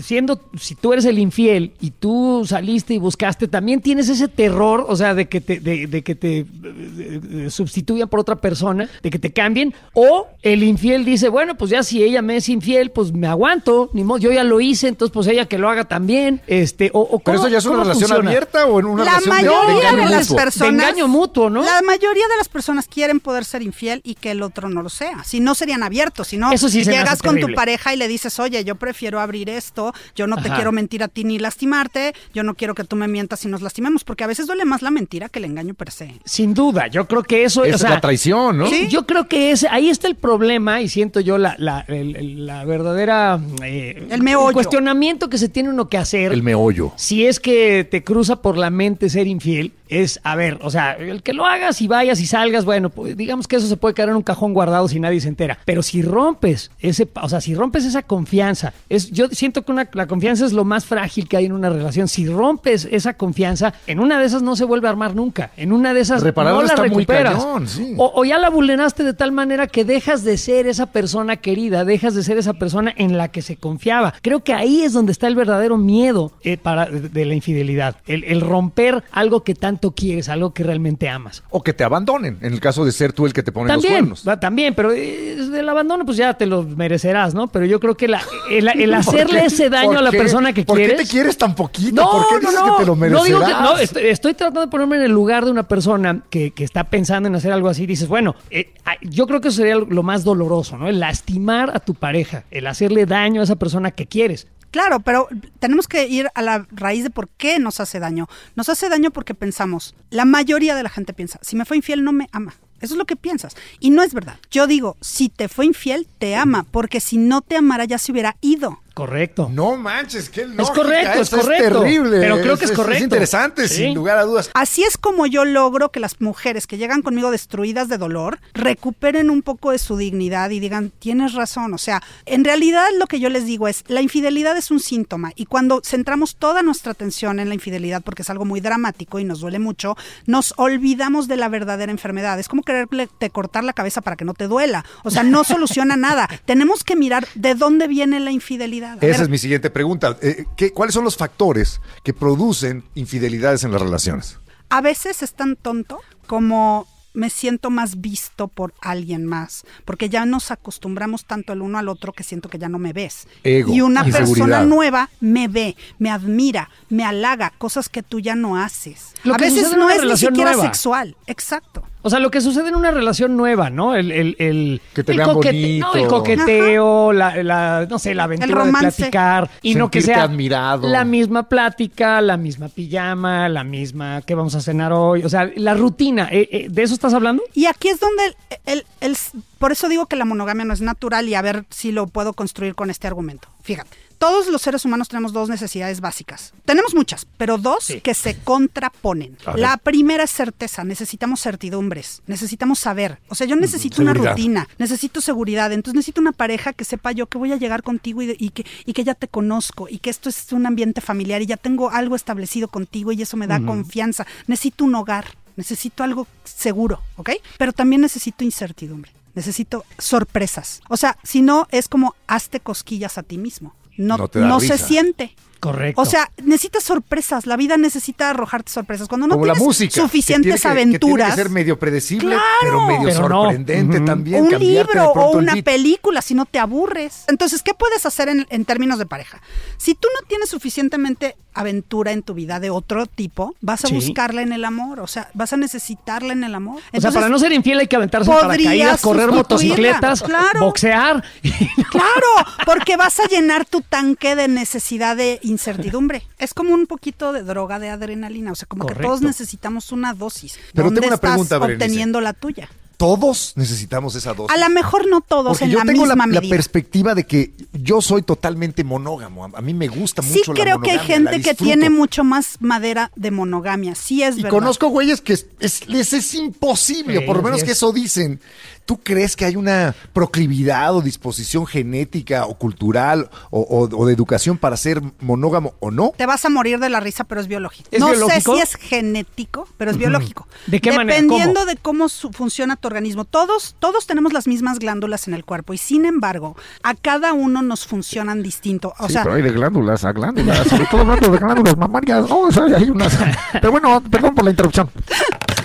siendo, si tú eres el infiel y tú saliste y buscaste, también tienes ese terror, o sea, de que te, de, de que te eh, eh, sustituyan por otra persona, de que te cambien, o el infiel dice, bueno, pues ya si ella me es infiel, pues me aguanto, ni modo, yo ya lo hice, entonces pues ella que lo haga también, este, o, o ¿Pero ¿cómo- eso ya es una relación funciona? abierta o en una la relación de- de, mayoría engaño de, las mutuo? personas. De engaño mutuo, ¿no? La mayoría de las personas quieren poder ser infiel y que el otro no lo sea. Si no serían abiertos, si no Eso sí llegas con tu pareja y le dices, oye, yo prefiero abrir esto, yo no te Ajá. quiero mentir a ti ni lastimarte, yo no quiero que tú me mientas y nos lastimemos, porque a veces duele más la mentira que el engaño per se. Sin duda, yo creo que eso Esa o sea, es la traición, ¿no? Sí. Yo creo que ese, ahí está el problema y siento yo la, la, el- el- la verdadera eh, El meollo. cuestionamiento que se tiene uno que hacer. El meollo. si es que te cruza por la mente ser infiel, es, a ver, o sea, el que lo hagas y vayas y salgas, bueno, pues digamos que eso se puede quedar en un cajón guardado si nadie se entera. Pero si rompes ese, o sea, si rompes esa confianza, es, yo siento que una- la confianza es lo más frágil que hay en una relación. Si rompes esa confianza, en una de esas no se vuelve a armar nunca. En una de esas Repararla no la está muy recuperas. cañón, sí. O, o ya la vulneraste de tal manera que dejas de ser esa persona querida, dejas de ser esa persona en la que se confiaba. Creo que ahí es donde está el verdadero miedo eh, para, de, de la infidelidad. El, el romper algo que tanto quieres, algo que realmente amas. O que te abandonen, en el caso de ser tú el que te pone los cuernos. también, pero eh, del abandono pues ya te lo merecerás, ¿no? Pero yo creo que la- el, el ¿Por hacerle qué? ese daño ¿Por a la qué? persona que ¿Por quieres... qué te quieres tan poquito? No, ¿Por qué no, dices no. que te lo No merecerás? digo que no, estoy, estoy tratando de ponerme en el lugar de una persona que, que está pensando en hacer algo así. Dices, bueno, eh, ah, yo creo que eso sería lo más doloroso, ¿no? El lastimar a tu pareja, el hacerle daño a esa persona que quieres. Claro, pero tenemos que ir a la raíz de por qué nos hace daño. Nos hace daño porque pensamos, la mayoría de la gente piensa, si me fue infiel no me ama. Eso es lo que piensas. Y no es verdad. Yo digo, si te fue infiel, te ama, porque si no te amara ya se hubiera ido. Correcto. No manches, qué lógica. correcto, es esa correcto. terrible. Pero creo que es correcto. Es interesante, Sí. sin lugar a dudas. Así es como yo logro que las mujeres que llegan conmigo destruidas de dolor recuperen un poco de su dignidad y digan, tienes razón. O sea, en realidad lo que yo les digo es, la infidelidad es un síntoma y cuando centramos toda nuestra atención en la infidelidad, porque es algo muy dramático y nos duele mucho, nos olvidamos de la verdadera enfermedad. Es como quererle te cortar la cabeza para que no te duela. O sea, no soluciona nada. Tenemos que mirar de dónde viene la infidelidad. A Esa ver, es mi siguiente pregunta. Eh, ¿qué- ¿Cuáles son los factores que producen infidelidades en las relaciones? a veces es tan tonto como me siento más visto por alguien más, porque ya nos acostumbramos tanto el uno al otro que siento que ya no me ves. Ego, y una persona nueva me ve, me admira, me halaga, cosas que tú ya no haces. Lo a veces no es ni siquiera nueva. sexual, exacto. O sea, lo que sucede en una relación nueva, ¿no? El, el, el, Que te el vean coquete- bonito. no, el coqueteo, la, la- no sé, la aventura de platicar. Y no que sea admirado. la misma plática, la misma pijama, la misma ¿qué vamos a cenar hoy? O sea, la rutina. eh, eh, ¿De eso estás hablando? Y aquí es donde el, el- el- por eso digo que la monogamia no es natural y a ver si lo puedo construir con este argumento. Fíjate, todos los seres humanos tenemos dos necesidades básicas. Tenemos muchas, pero dos Sí. que se contraponen. La primera es certeza, necesitamos certidumbres, necesitamos saber. O sea, yo necesito una rutina, necesito seguridad, entonces necesito una pareja que sepa yo que voy a llegar contigo y que, y que ya te conozco y que esto es un ambiente familiar y ya tengo algo establecido contigo y eso me da confianza. Necesito un hogar. necesito algo seguro, ¿ok? Pero también necesito incertidumbre, necesito sorpresas. O sea, si no, es como hazte cosquillas a ti mismo. No, No se siente. Correcto. O sea, necesitas sorpresas. La vida necesita arrojarte sorpresas. Cuando no Como la tienes música. que suficientes tiene que- Que tiene aventuras, que ser medio predecible, Claro. pero medio Pero no. sorprendente también. un libro o una película si no te aburres. Entonces, ¿qué puedes hacer en, en términos de pareja? Si tú no tienes suficientemente aventura en tu vida de otro tipo, vas a Sí. buscarla en el amor. O sea, vas a necesitarla en el amor. o sea, para no ser infiel hay que aventarse en podrías paracaídas, correr motocicletas, claro. boxear. Claro, porque vas a llenar tu tanque de necesidad de incertidumbre. Es como un poquito de droga de adrenalina, o sea, como que todos necesitamos una dosis. Pero ¿Dónde tengo una estás pregunta, Berenice. obteniendo la tuya? Todos necesitamos esa dosis. A lo mejor no todos Porque en yo la tengo la, misma la medida. perspectiva de que yo soy totalmente monógamo. A, mí me gusta Sí mucho la creo que hay la gente que tiene mucho más madera de monogamia. Sí es Y verdad. conozco güeyes que es, es- les es imposible, Sí, por lo menos que es. eso dicen. ¿Tú crees que hay una proclividad o disposición genética o cultural o, o- o de educación para ser monógamo o no? Te vas a morir de la risa, pero es biológico. ¿Es no biológico? sé si es genético, pero es biológico. ¿De qué manera? Dependiendo de cómo su- funciona tu organismo. Todos, todos tenemos las mismas glándulas en el cuerpo y sin embargo, a cada uno nos funcionan distinto. O sea, hay de glándulas a glándulas, sobre todo hablando de glándulas mamarias, ¿no? O sea, hay unas... Pero bueno, perdón por la interrupción.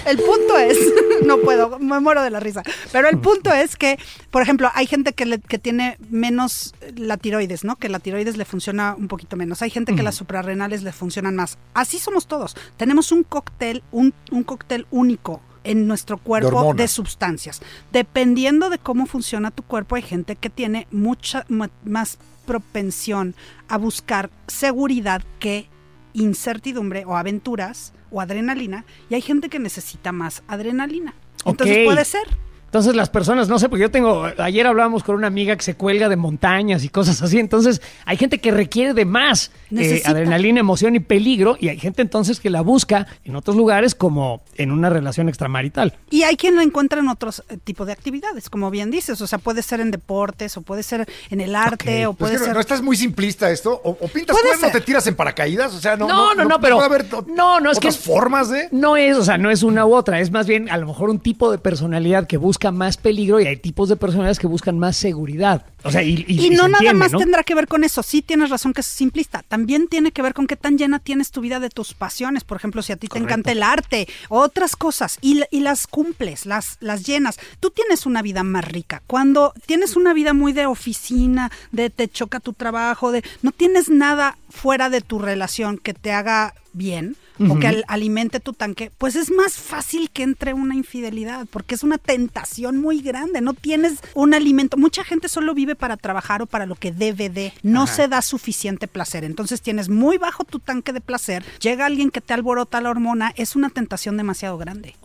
El punto es, no puedo, me muero de la risa, pero el punto es que, por ejemplo, hay gente que, le- que tiene menos eh, la tiroides, ¿no? Que la tiroides le funciona un poquito menos. Hay gente que las suprarrenales le funcionan más. Así somos todos. Tenemos un cóctel, un, un cóctel único en nuestro cuerpo de, sustancias. Dependiendo de cómo funciona tu cuerpo, hay gente que tiene mucha más propensión a buscar seguridad que incertidumbre o aventuras o adrenalina y hay gente que necesita más adrenalina. Entonces puede ser. Entonces las personas, no sé, porque yo tengo, ayer hablábamos con una amiga que se cuelga de montañas y cosas así, entonces hay gente que requiere de más eh, adrenalina, emoción y peligro y hay gente entonces que la busca en otros lugares como en una relación extramarital. Y hay quien lo encuentra en otros eh, tipos de actividades, como bien dices, o sea, puede ser en deportes o puede ser en el arte o Pues puede que no, ser... ¿no estás muy simplista esto? ¿O, o pintas Puede cuerno, ser. te tiras en paracaídas? O sea, no, No, no, no, pero- puede haber no, no, es que- otras formas de... No es, o sea, no es una u otra, es más bien a lo mejor un tipo de personalidad que busca más peligro y hay tipos de personalidades que buscan más seguridad. O sea, y, y- Y, y no se nada entiende, más ¿no? tendrá que ver con eso. Sí tienes razón que es simplista. También tiene que ver con qué tan llena tienes tu vida de tus pasiones. Por ejemplo, si a ti te encanta el arte, otras cosas, y las cumples, las, las llenas. Tú tienes una vida más rica. Cuando tienes una vida muy de oficina, de te choca tu trabajo, de no tienes nada fuera de tu relación que te haga bien o que al- alimente tu tanque, pues es más fácil que entre una infidelidad, porque es una tentación muy grande, no tienes un alimento, mucha gente solo vive para trabajar o para lo que debe de, no se da suficiente placer, entonces tienes muy bajo tu tanque de placer, llega alguien que te alborota la hormona, es una tentación demasiado grande.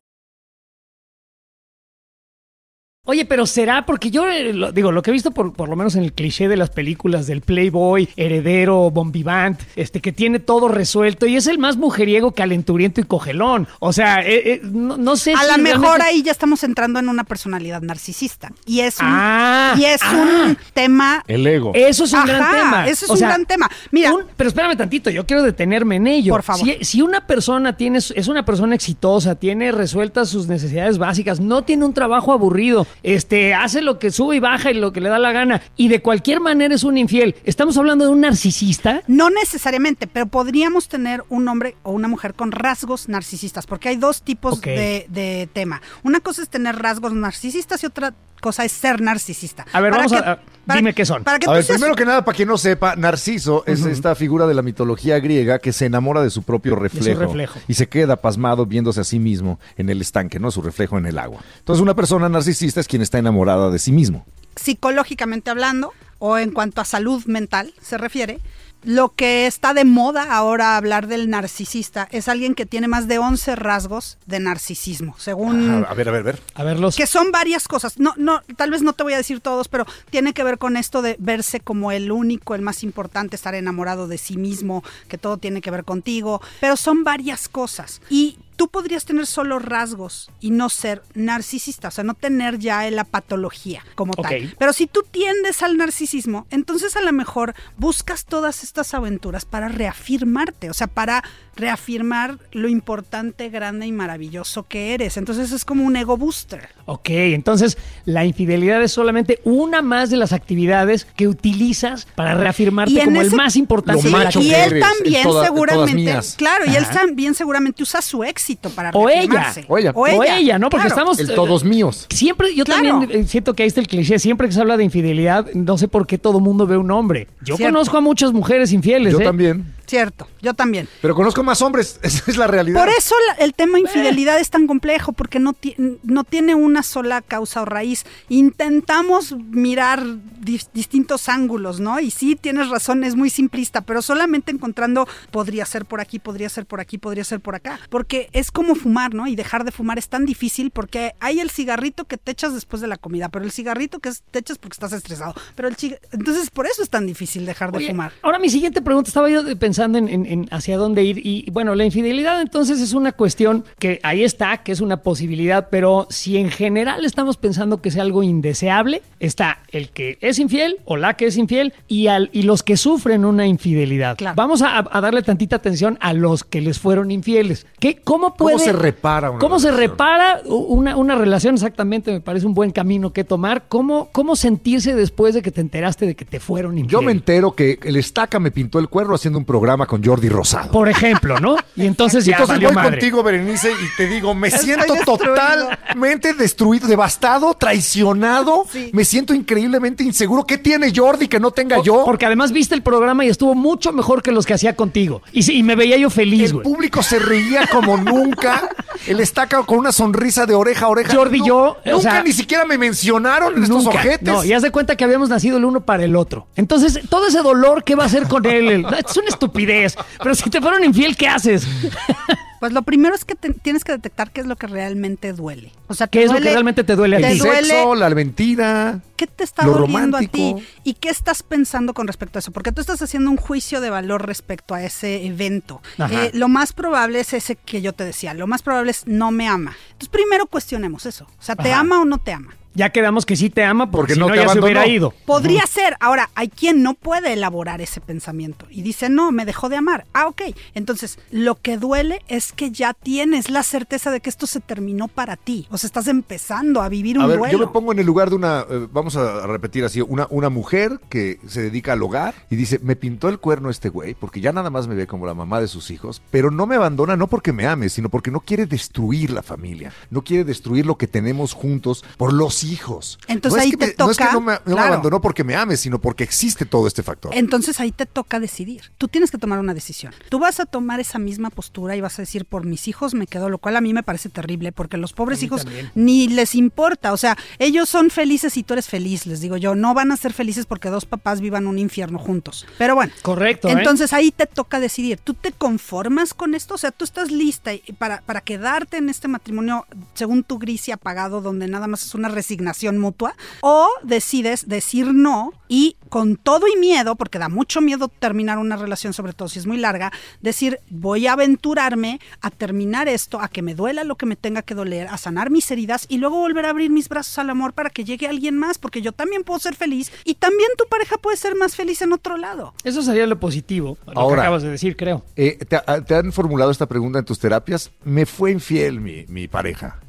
Oye, pero será porque yo eh, lo- digo, lo que he visto por, por lo menos en el cliché de las películas del Playboy, heredero, bombivant, este que tiene todo resuelto y es el más mujeriego, calenturiento y cogelón. O sea, eh, eh, no, no sé A si lo mejor realmente- ahí ya estamos entrando en una personalidad narcisista y es un, Ah, y es ah. un tema El ego. Eso es un Ajá, gran tema. Eso es O un sea, gran tema. Mira, un- pero espérame tantito, yo quiero detenerme en ello. Por favor. Si, si una persona tiene, es una persona exitosa, tiene resueltas sus necesidades básicas, no tiene un trabajo aburrido, este, hace lo que sube y baja y lo que le da la gana, y de cualquier manera es un infiel, ¿estamos hablando de un narcisista? No necesariamente, pero podríamos tener un hombre o una mujer con rasgos narcisistas, porque hay dos tipos de, de tema. Una cosa es tener rasgos narcisistas y otra cosa es ser narcisista. A ver, Para vamos que- a- a- dime qué son. Para que A ver, seas- primero que nada, para quien no sepa, Narciso es esta figura de la mitología griega que se enamora de su propio reflejo, reflejo. y se queda pasmado viéndose a sí mismo en el estanque, ¿no? Su reflejo en el agua. Entonces, una persona narcisista es quien está enamorada de sí mismo. psicológicamente hablando, o en cuanto a salud mental se refiere, lo que está de moda ahora hablar del narcisista es alguien que tiene más de 11 rasgos de narcisismo, según... Ajá, a ver, a ver, a ver. A ver, los... Que son varias cosas. No, no, tal vez no te voy a decir todos, pero tiene que ver con esto de verse como el único, el más importante, estar enamorado de sí mismo, que todo tiene que ver contigo. Pero son varias cosas. Y tú podrías tener solo rasgos y no ser narcisista, o sea, no tener ya la patología como tal. Pero si tú tiendes al narcisismo, entonces a lo mejor buscas todas estas aventuras para reafirmarte, o sea, para reafirmar lo importante, grande y maravilloso que eres. Entonces es como un ego booster. Ok, entonces la infidelidad es solamente una más de las actividades que utilizas para reafirmarte como el ese- más importante. Lo Sí, y que él eres, también toda- seguramente, claro, y él también seguramente usa su éxito para O ella. O ella. O ella, ¿no? Porque claro. estamos... El todos míos. Siempre, yo Claro. también eh, siento que ahí está el cliché. Siempre que se habla de infidelidad, no sé por qué todo mundo ve un hombre. Yo Cierto. conozco a muchas mujeres infieles. Yo ¿eh? también. Cierto, yo también. Pero conozco más hombres. Esa es la realidad. Por eso la- el tema infidelidad es tan complejo, porque no, ti- no tiene una sola causa o raíz. Intentamos mirar dis- distintos ángulos, ¿no? Y sí, tienes razón, es muy simplista, pero solamente encontrando podría ser por aquí, podría ser por aquí, podría ser por acá. Porque es como fumar, ¿no? Y dejar de fumar es tan difícil porque hay el cigarrito que te echas después de la comida, pero el cigarrito que es- te echas porque estás estresado. Pero el Entonces, por eso es tan difícil dejar de Oye, fumar. Ahora mi siguiente pregunta, estaba yo de- pensando en, en- en hacia dónde ir y bueno, la infidelidad entonces es una cuestión que ahí está, que es una posibilidad, pero si en general estamos pensando que es algo indeseable, está el que es infiel o la que es infiel y, al, y los que sufren una infidelidad. Claro. Vamos a, a darle tantita atención a los que les fueron infieles. ¿Qué, ¿Cómo puede, ¿Cómo se repara una ¿Cómo se relación? repara una, una relación? Exactamente, me parece un buen camino que tomar. ¿Cómo, ¿Cómo sentirse después de que te enteraste de que te fueron infieles? Yo me entero que el estaca me pintó el cuerno haciendo un programa con Jordi Rosado. por ejemplo, ¿no? Y entonces ya entonces valió voy madre. contigo, Berenice, y te digo, me Estoy siento destruido. totalmente destruido, devastado, traicionado. Sí. Me siento increíblemente inseguro. ¿Qué tiene Jordi que no tenga yo? Porque además viste el programa y estuvo mucho mejor que los que hacía contigo. Y, sí, y me veía yo feliz, el güey. público se reía como nunca. El estaca con una sonrisa de oreja a oreja. Jordi, Nu- yo, o Nunca sea, ni siquiera me mencionaron en estos Nunca. ojetes. No, y haz de cuenta que habíamos nacido el uno para el otro. Entonces, todo ese dolor, ¿qué va a hacer con él? Es una estupidez. Pero si te fueron infiel, ¿qué haces? Pues lo primero es que te- tienes que detectar qué es lo que realmente duele. O sea, ¿Qué es lo que realmente te duele a te ti? el sexo, la mentira. ¿Qué te está Lo doliendo a ti? ¿Y qué estás pensando con respecto a eso? Porque tú estás haciendo un juicio de valor respecto a ese evento. Eh, lo más probable es ese que yo te decía. Lo más probable es no me ama. Entonces primero cuestionemos eso. O sea, ¿te Ajá. ama o no te ama? Ya quedamos que sí te ama porque, Porque si no no, te ya se hubiera ido. Podría ser. Ahora, hay quien no puede elaborar ese pensamiento y dice, no, me dejó de amar. Ah, ok. Entonces, lo que duele es que ya tienes la certeza de que esto se terminó para ti. O sea, estás empezando a vivir un A ver, duelo. yo me pongo en el lugar de una, eh, vamos a repetir así, una, una mujer que se dedica al hogar y dice, me pintó el cuerno este güey, porque ya nada más me ve como la mamá de sus hijos, pero no me abandona no porque me ame, sino porque no quiere destruir la familia, no quiere destruir lo que tenemos juntos por los hijos. Entonces no es ahí que te me- No es que toca- no me, no me claro. abandonó porque me ame, sino porque existe todo este factor. Entonces ahí te toca decidir. Tú tienes que tomar una decisión. Tú vas a tomar esa misma postura y vas a decir, por mis hijos me quedo, lo cual a mí me parece terrible, porque los pobres hijos también. ni les importa. O sea, ellos son felices y tú eres feliz, les digo yo. No van a ser felices porque dos papás vivan un infierno juntos. Pero bueno. Correcto, ¿eh? Entonces ahí te toca decidir. ¿Tú te conformas con esto? O sea, tú estás lista para, para quedarte en este matrimonio según tu gris y apagado, donde nada más es una resignación mutua, o decides decir no y con todo y miedo, porque da mucho miedo terminar una relación, sobre todo si es muy larga, decir voy a aventurarme a terminar esto, a que me duela lo que me tenga que doler, a sanar mis heridas y luego volver a abrir mis brazos al amor para que llegue alguien más, porque yo también puedo ser feliz y también tu pareja puede ser más feliz en otro lado. Eso sería lo positivo, lo que Ahora. acabas de decir, creo. Eh, ¿te, a- te han formulado esta pregunta en tus terapias? Me fue infiel mi, mi pareja.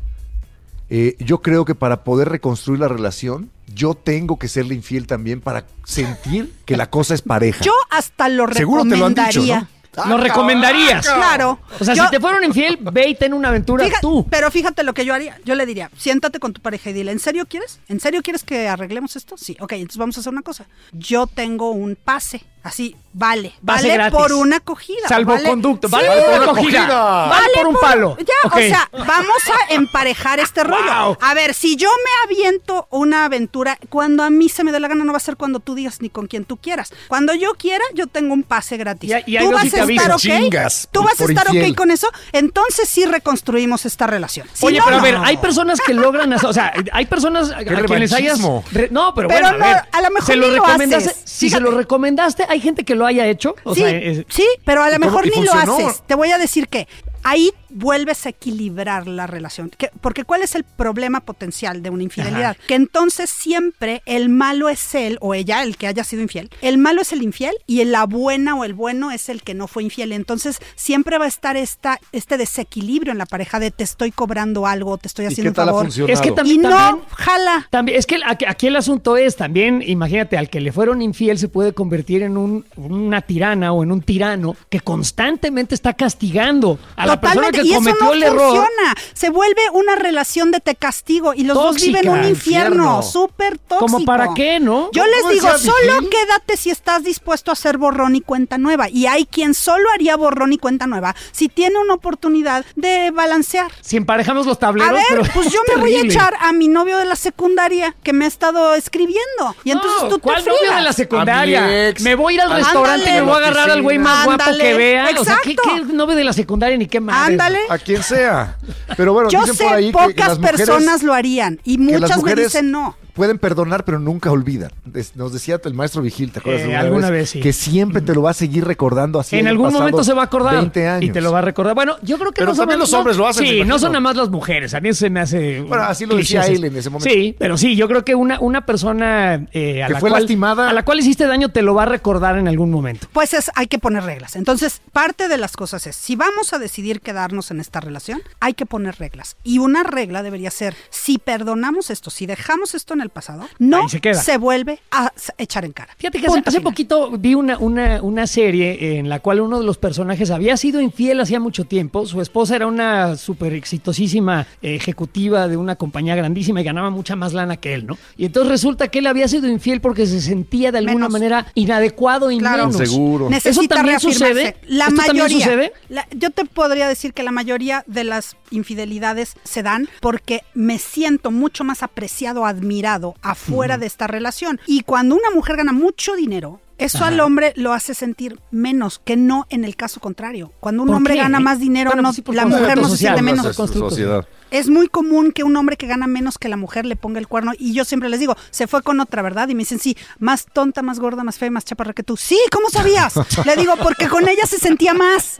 Eh, yo creo que para poder reconstruir la relación, yo tengo que serle infiel también para sentir que la cosa es pareja. Yo hasta lo Seguro te lo han dicho, recomendaría. ¿no? ¿Lo recomendarías? Claro. O sea, Yo- si te fueron infiel, ve y ten una aventura Fíjate- tú. Pero fíjate lo que yo haría. Yo le diría, siéntate con tu pareja y dile, ¿en serio quieres? ¿En serio quieres que arreglemos esto? Sí. Ok, entonces vamos a hacer una cosa. Yo tengo un pase. Así, vale. Vale gratis. por una acogida. Salvoconducto. Vale, Vale Sí. por una acogida. Vale por un palo. Ya, o sea, vamos a emparejar este rollo. Wow. A ver, si yo me aviento una aventura, cuando a mí se me dé la gana, no va a ser cuando tú digas ni con quien tú quieras. Cuando yo quiera, yo tengo un pase gratis. Y y tú vas a estar ok. Chingas, tú vas a estar infiel. ok con eso. Entonces sí reconstruimos esta relación. Si Oye, no, pero a no. ver, hay personas que logran, hacer- o sea, hay personas a quienes hayas... revanchismo. re- no, pero, Pero bueno, no, a ver, a lo mejor se lo recomendaste. haces. Si Fíjate. se lo recomendaste, hay gente que lo haya hecho. O sí, sea, es- sí, pero a lo ¿Y cómo- mejor ni lo haces. Te voy a decir que ahí vuelves a equilibrar la relación. Que- porque ¿cuál es el problema potencial de una infidelidad? Que entonces siempre el malo es él o ella, el que haya sido infiel. El malo es el infiel y la buena o el bueno es el que no fue infiel. Entonces siempre va a estar esta, este desequilibrio en la pareja de te estoy cobrando algo, te estoy ¿Y haciendo qué tal un favor. Es que Y también, no, también, jala. también- es que aquí, aquí el asunto es también, imagínate, al que le fueron infiel se puede convertir en un- una tirana o en un tirano que constantemente está castigando a la persona Totalmente, que y eso no el error. funciona. Se vuelve una relación de te castigo y los dos viven un infierno, infierno. súper tóxico. ¿Como para qué, no? Yo ¿Cómo les digo, solo quédate si estás dispuesto a hacer borrón y cuenta nueva. Y hay quien solo haría borrón y cuenta nueva si tiene una oportunidad de balancear. Si emparejamos los tableros. A ver, pero pues yo me voy a echar a mi novio de la secundaria que me ha estado escribiendo. Y entonces No, tú te ¿Cuál novio de la secundaria? Me voy a ir al restaurante y me voy a agarrar al güey más guapo que vea. O sea, ¿qué, Exacto. qué novio de la secundaria ni qué más? Ándale. A quien sea. Pero bueno, Yo dicen sé, por ahí que- que, pocas las mujeres, personas lo harían y muchas me mujeres dicen no. Pueden perdonar, pero nunca olvidan. Nos decía el maestro Vigil, ¿te acuerdas? Eh, de alguna vez sí. Que siempre te lo va a seguir recordando así. en algún momento se va a acordar 20 años. y te lo va a recordar. Bueno, yo creo que Pero no también los hombres no- lo hacen, Sí, no son nada más las mujeres. A mí se me hace. Bueno, así lo decía él en ese momento. Sí, pero sí, yo creo que una, una persona eh, a Que la fue cual, lastimada. a la cual hiciste daño te lo va a recordar en algún momento. Pues es, hay que poner reglas. Entonces, parte de las cosas es, si vamos a decidir quedarnos en esta relación, hay que poner reglas. Y una regla debería ser, si perdonamos esto, si dejamos esto en el pasado, no se queda. vuelve a echar en cara. Fíjate que hace, Punto hace final. poquito vi una, una, una serie en la cual uno de los personajes había sido infiel hacía mucho tiempo. Su esposa era una súper exitosísima ejecutiva de una compañía grandísima y ganaba mucha más lana que él, ¿no? Y entonces resulta que él había sido infiel porque se sentía de alguna Menos. manera inadecuado y Claro. menos. Seguro. Necesita también reafirmarse. sucede? La ¿Esto también mayoría. sucede? la- yo te podría decir que la mayoría de las infidelidades se dan porque me siento mucho más apreciado, admirado afuera de esta relación. Y cuando una mujer gana mucho dinero, eso al hombre lo hace sentir menos que no en el caso contrario. Cuando un ¿Por hombre qué? gana más dinero, Bueno, no, pues sí, la mujer no se siente ¿no? menos. Sociedad. Es muy común que un hombre que gana menos que la mujer le ponga el cuerno y yo siempre les digo, se fue con otra, ¿verdad? Y me dicen, sí, más tonta, más gorda, más fea, más chaparra que tú. Sí, ¿cómo sabías? le digo, porque con ella se sentía más.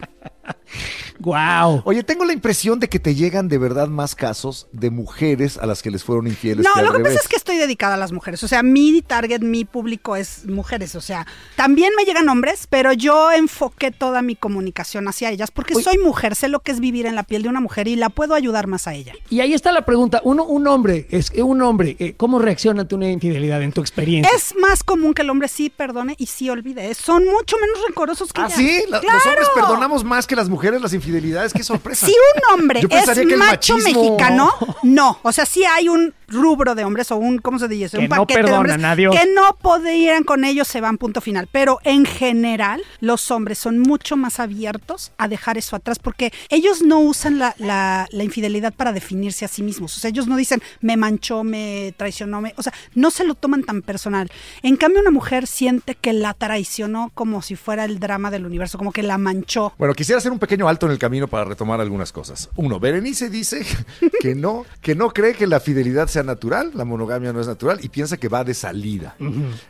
Wow. Oye, tengo la impresión de que te llegan de verdad más casos de mujeres a las que les fueron infieles. No, que al lo que revés. pasa es que estoy dedicada a las mujeres. O sea, mi target, mi público es mujeres. O sea, también me llegan hombres, pero yo enfoqué toda mi comunicación hacia ellas porque Oye. soy mujer, sé lo que es vivir en la piel de una mujer y la puedo ayudar más a ella. Y ahí está la pregunta. Uno, un hombre, es un hombre, eh, ¿cómo reacciona ante una infidelidad en tu experiencia? Es más común que el hombre sí perdone y sí olvide. Son mucho menos rencorosos que Ah, ella. sí, La- los hombres perdonamos más que las mujeres las infidelidades. Qué sorpresa. Si un hombre es macho machismo- mexicano, no. O sea, sí hay un rubro de hombres o un, ¿cómo se dice? Que un no paquete de hombres perdonan, adiós. que no podrían con ellos, se van punto final. Pero en general, los hombres son mucho más abiertos a dejar eso atrás porque ellos no usan la, la- la infidelidad para definirse a sí mismos. O sea, ellos no dicen, me manchó, me traicionó, me... O sea, no se lo toman tan personal. En cambio, una mujer siente que la traicionó como si fuera el drama del universo, como que la manchó. Bueno, quisiera hacer un pequeño alto en el camino para retomar algunas cosas. Uno, Berenice dice que no, que no cree que la fidelidad sea natural, la monogamia no es natural y piensa que va de salida.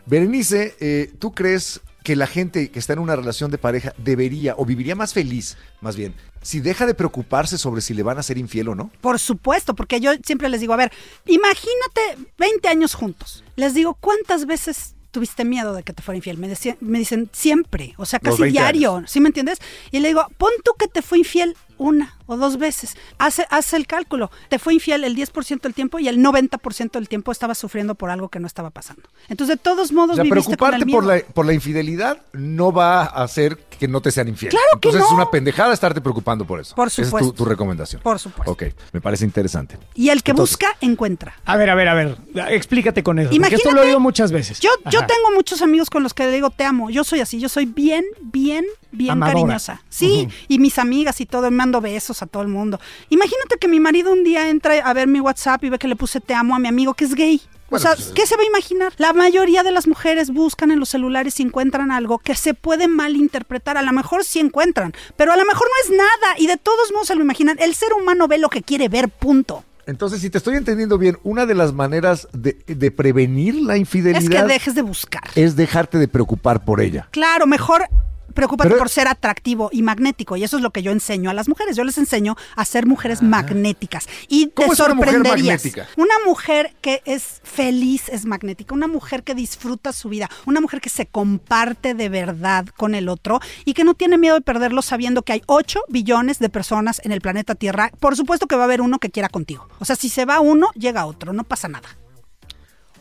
Berenice, eh, ¿tú crees que la gente que está en una relación de pareja debería o viviría más feliz, más bien, si deja de preocuparse sobre si le van a ser infiel o no? Por supuesto, porque yo siempre les digo, a ver, imagínate 20 años juntos. Les digo, ¿cuántas veces tuviste miedo de que te fuera infiel? Me, decían, me dicen, siempre, o sea, casi 20 diario, ¿sí me entiendes? Y le digo, pon tú que te fue infiel una o dos veces. Hace, hace el cálculo. Te fue infiel el 10% del tiempo y el 90% del tiempo estabas sufriendo por algo que no estaba pasando. Entonces, de todos modos, O sea, viviste con preocuparte por la, por la infidelidad no va a hacer que no te sean infiel. Claro que Entonces es no. una pendejada estarte preocupando por eso. Por Esa es tu, supuesto. tu recomendación. Por supuesto. Ok, me parece interesante. Y el que Entonces- busca, encuentra. A ver, a ver, a ver. Explícate con eso. Porque Imagínate, esto lo he oído muchas veces. Yo, yo tengo muchos amigos con los que le digo te amo. Yo soy así, yo soy bien, bien, bien Amadora. cariñosa. Sí, y mis amigas y todo, besos a todo el mundo. Imagínate que mi marido un día entra a ver mi WhatsApp y ve que le puse te amo a mi amigo que es gay. Bueno, o sea, pues, ¿qué se va a imaginar? La mayoría de las mujeres buscan en los celulares y encuentran algo que se puede malinterpretar. A lo mejor sí encuentran, pero a lo mejor no es nada y de todos modos se lo imaginan. El ser humano ve lo que quiere ver, punto. Entonces, si te estoy entendiendo bien, una de las maneras de, de prevenir la Es que infidelidad dejes de buscar. es dejarte de preocupar por ella. Claro, mejor preocúpate Pero- por ser atractivo y magnético. Y eso es lo que yo enseño a las mujeres. Yo les enseño a ser mujeres magnéticas. Y te ¿Cómo es una mujer sorprenderías. Una mujer que es feliz es magnética. Una mujer que disfruta su vida. Una mujer que se comparte de verdad con el otro y que no tiene miedo de perderlo sabiendo que hay 8 billones de personas en el planeta Tierra. Por supuesto que va a haber uno que quiera contigo. O sea, si se va uno, llega otro. No pasa nada.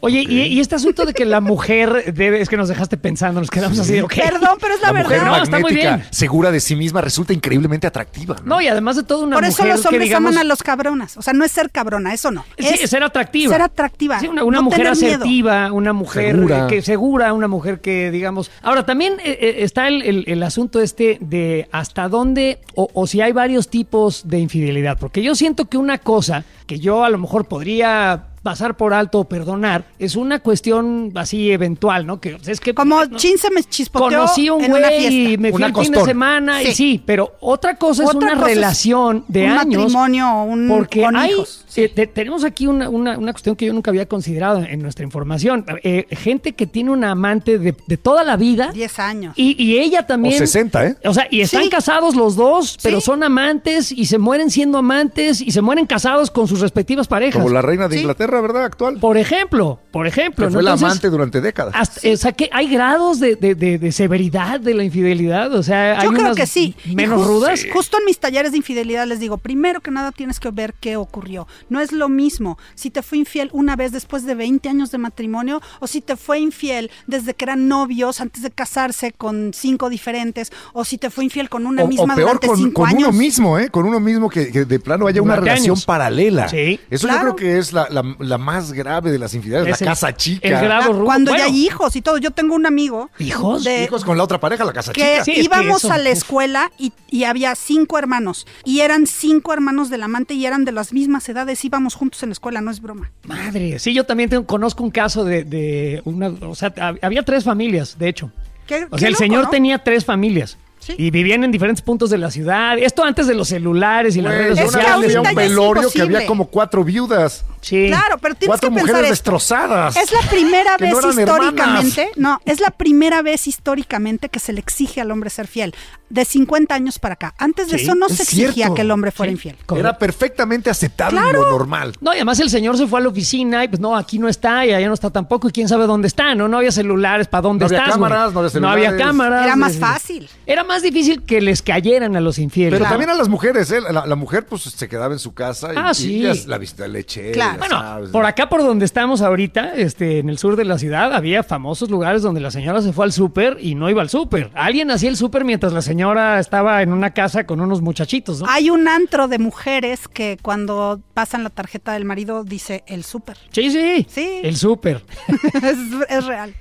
Oye, y, y este asunto de que la mujer debe, es que nos dejaste pensando, nos quedamos así de, ok. Perdón, pero es la, La mujer verdad. No, está muy magnética, bien. segura de sí misma, resulta increíblemente atractiva. ¿no? No, y además de todo una Por eso mujer los que hombres digamos... aman a los cabronas. O sea, no es ser cabrona, eso no. Sí, es ser atractiva. Ser atractiva. Sí, una, una no mujer tener miedo. asertiva, una mujer Segura. que segura, una mujer que, digamos. Ahora, también eh, eh, está el, el- el asunto este de hasta dónde o, o si hay varios tipos de infidelidad. Porque yo siento que una cosa que yo a lo mejor podría pasar por alto o perdonar es una cuestión así eventual, ¿no? Que es que Como no- Chin se me chispoteó Conocí a un en güey y me fui Un el fin de semana y Sí. sí, pero otra cosa es Otra una cosa es relación de un años. matrimonio o un- porque con hay, hijos, eh, te- tenemos aquí una, una- una cuestión que yo nunca había considerado en nuestra información. Eh, gente que tiene una amante de, de toda la vida 10 años. y, y ella también. O 60, ¿eh? O sea, y están Sí. casados los dos, pero Sí. son amantes y se mueren siendo amantes y se mueren casados con sus respectivas parejas. Como la reina de Sí. Inglaterra, ¿verdad? Actual. Por ejemplo, por ejemplo. que ¿no? fue la Entonces, amante durante décadas. hasta- o sea, que hay grados de, de- de- de severidad de la infidelidad. O sea, hay Yo creo unas que sí. Menos rudas. Justo en mis talleres de infidelidad les digo, primero que nada tienes que ver qué ocurrió. No es lo mismo si te fue infiel una vez después de 20 años de matrimonio o si te fue infiel desde que eran novios antes de casarse con cinco diferentes o si te fue infiel con una o, o misma peor durante con, cinco con años. uno mismo, ¿eh? Con uno mismo que, que de plano haya una Durante relación años. paralela. Sí. Eso Claro. yo creo que es la, la- la más grave de las infidelidades, Es la el- casa chica. el grado Ah, rudo. Cuando Bueno. ya hay hijos y todo. Yo tengo un amigo ¿Hijos? de- Hijos con la otra pareja, la casa que chica. Sí, es que íbamos eso- a la escuela y, y había cinco hermanos y eran cinco hermanos del amante y eran de las mismas edades, íbamos juntos en la escuela, no es broma. Madre, sí, yo también tengo- conozco un caso de, de una, o sea, hab- había tres familias, de hecho. Qué- O qué sea, el loco, señor ¿no? tenía tres familias. Sí. Y vivían en diferentes puntos de la ciudad. Esto antes de los celulares y las Güey, redes yo Es que una vez sociales. fui a un ahorita ya es velorio que imposible. había como cuatro viudas. Sí. Claro, pero tienes Cuatro que mujeres pensar esto. destrozadas. Es la primera Que vez eran históricamente, no, es la primera vez históricamente que se le exige al hombre ser fiel, de 50 años para acá. Antes de Sí, eso no es se exigía cierto. que el hombre fuera Sí. infiel. Era perfectamente aceptable Claro. lo normal. No, y además el señor se fue a la oficina y pues no, aquí no está y allá no está tampoco y quién sabe dónde está, ¿no? No había celulares, ¿para dónde No había estás? güey? cámaras, no había No había celulares. cámaras. Era más fácil. Era más difícil que les cayeran a los infieles. Pero Claro. también a las mujeres, ¿eh? La, la mujer pues se quedaba en su casa y, Ah, y sí. ya la visita leche. Claro. Bueno, por acá por donde estamos ahorita, este, en el sur de la ciudad, había famosos lugares donde la señora se fue al súper y no iba al súper. Alguien hacía el súper mientras la señora estaba en una casa con unos muchachitos, ¿no? Hay un antro de mujeres que cuando pasan la tarjeta del marido dice el súper. Sí, sí. Sí. El súper. es, es real.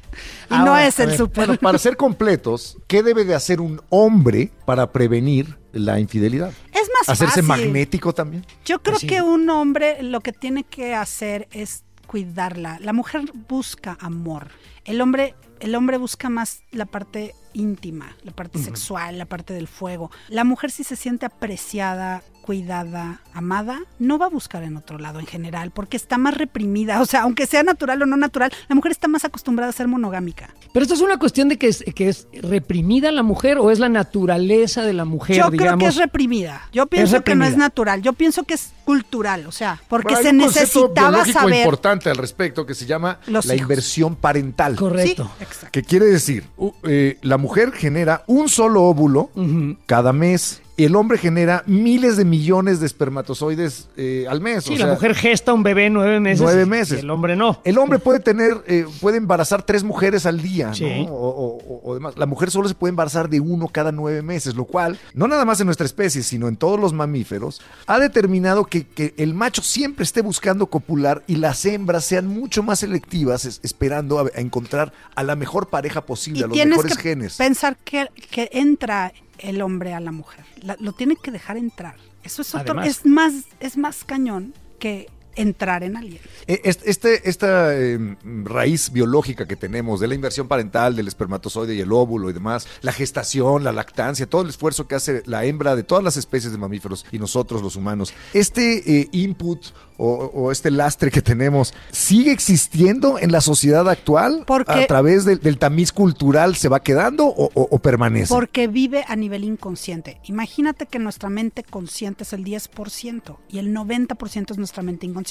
Y no es el súper. Bueno, para ser completos, ¿qué debe de hacer un hombre para prevenir la infidelidad? Es más ¿Hacerse fácil. magnético también? Yo creo que un hombre lo que tiene que hacer es cuidarla. La mujer busca amor. El hombre, el hombre busca más la parte íntima, la parte sexual, la parte del fuego. La mujer si se siente apreciada, cuidada, amada, no va a buscar en otro lado en general, porque está más reprimida. O sea, aunque sea natural o no natural, la mujer está más acostumbrada a ser monogámica. Pero esto es una cuestión de que es, que es reprimida la mujer o es la naturaleza de la mujer, Yo digamos. creo que es reprimida. Yo pienso que no es natural. Yo pienso que es cultural, o sea, porque Bueno, se necesitaba saber importante al respecto que se llama la hijos. inversión parental. Correcto. Sí, exacto. Que quiere decir, eh, la mujer genera un solo óvulo cada mes y el hombre genera miles de millones de espermatozoides eh, al mes. Sí, o la sea, mujer gesta un bebé nueve meses. Nueve y meses. El hombre no. El hombre puede tener, eh, puede embarazar tres mujeres al día, Sí. ¿no? O, o- o- o demás. La mujer solo se puede embarazar de uno cada nueve meses, lo cual, no nada más en nuestra especie, sino en todos los mamíferos, ha determinado que, que el macho siempre esté buscando copular y las hembras sean mucho más selectivas, es- esperando a, a encontrar a la mejor pareja posible, Y a los tienes mejores que genes. pensar que, que entra el hombre a la mujer. La- lo tiene que dejar entrar. Eso es otro, Además. es más, es más cañón que entrar en alguien. Est- Este, esta eh, raíz biológica que tenemos de la inversión parental, del espermatozoide y el óvulo y demás, la gestación, la lactancia, todo el esfuerzo que hace la hembra de todas las especies de mamíferos y nosotros los humanos, este eh, input o, o este lastre que tenemos, ¿sigue existiendo en la sociedad actual? Porque- ¿A través del, del tamiz cultural se va quedando o, o- o permanece? Porque vive a nivel inconsciente. Imagínate que nuestra mente consciente es el 10% y el 90% es nuestra mente inconsciente.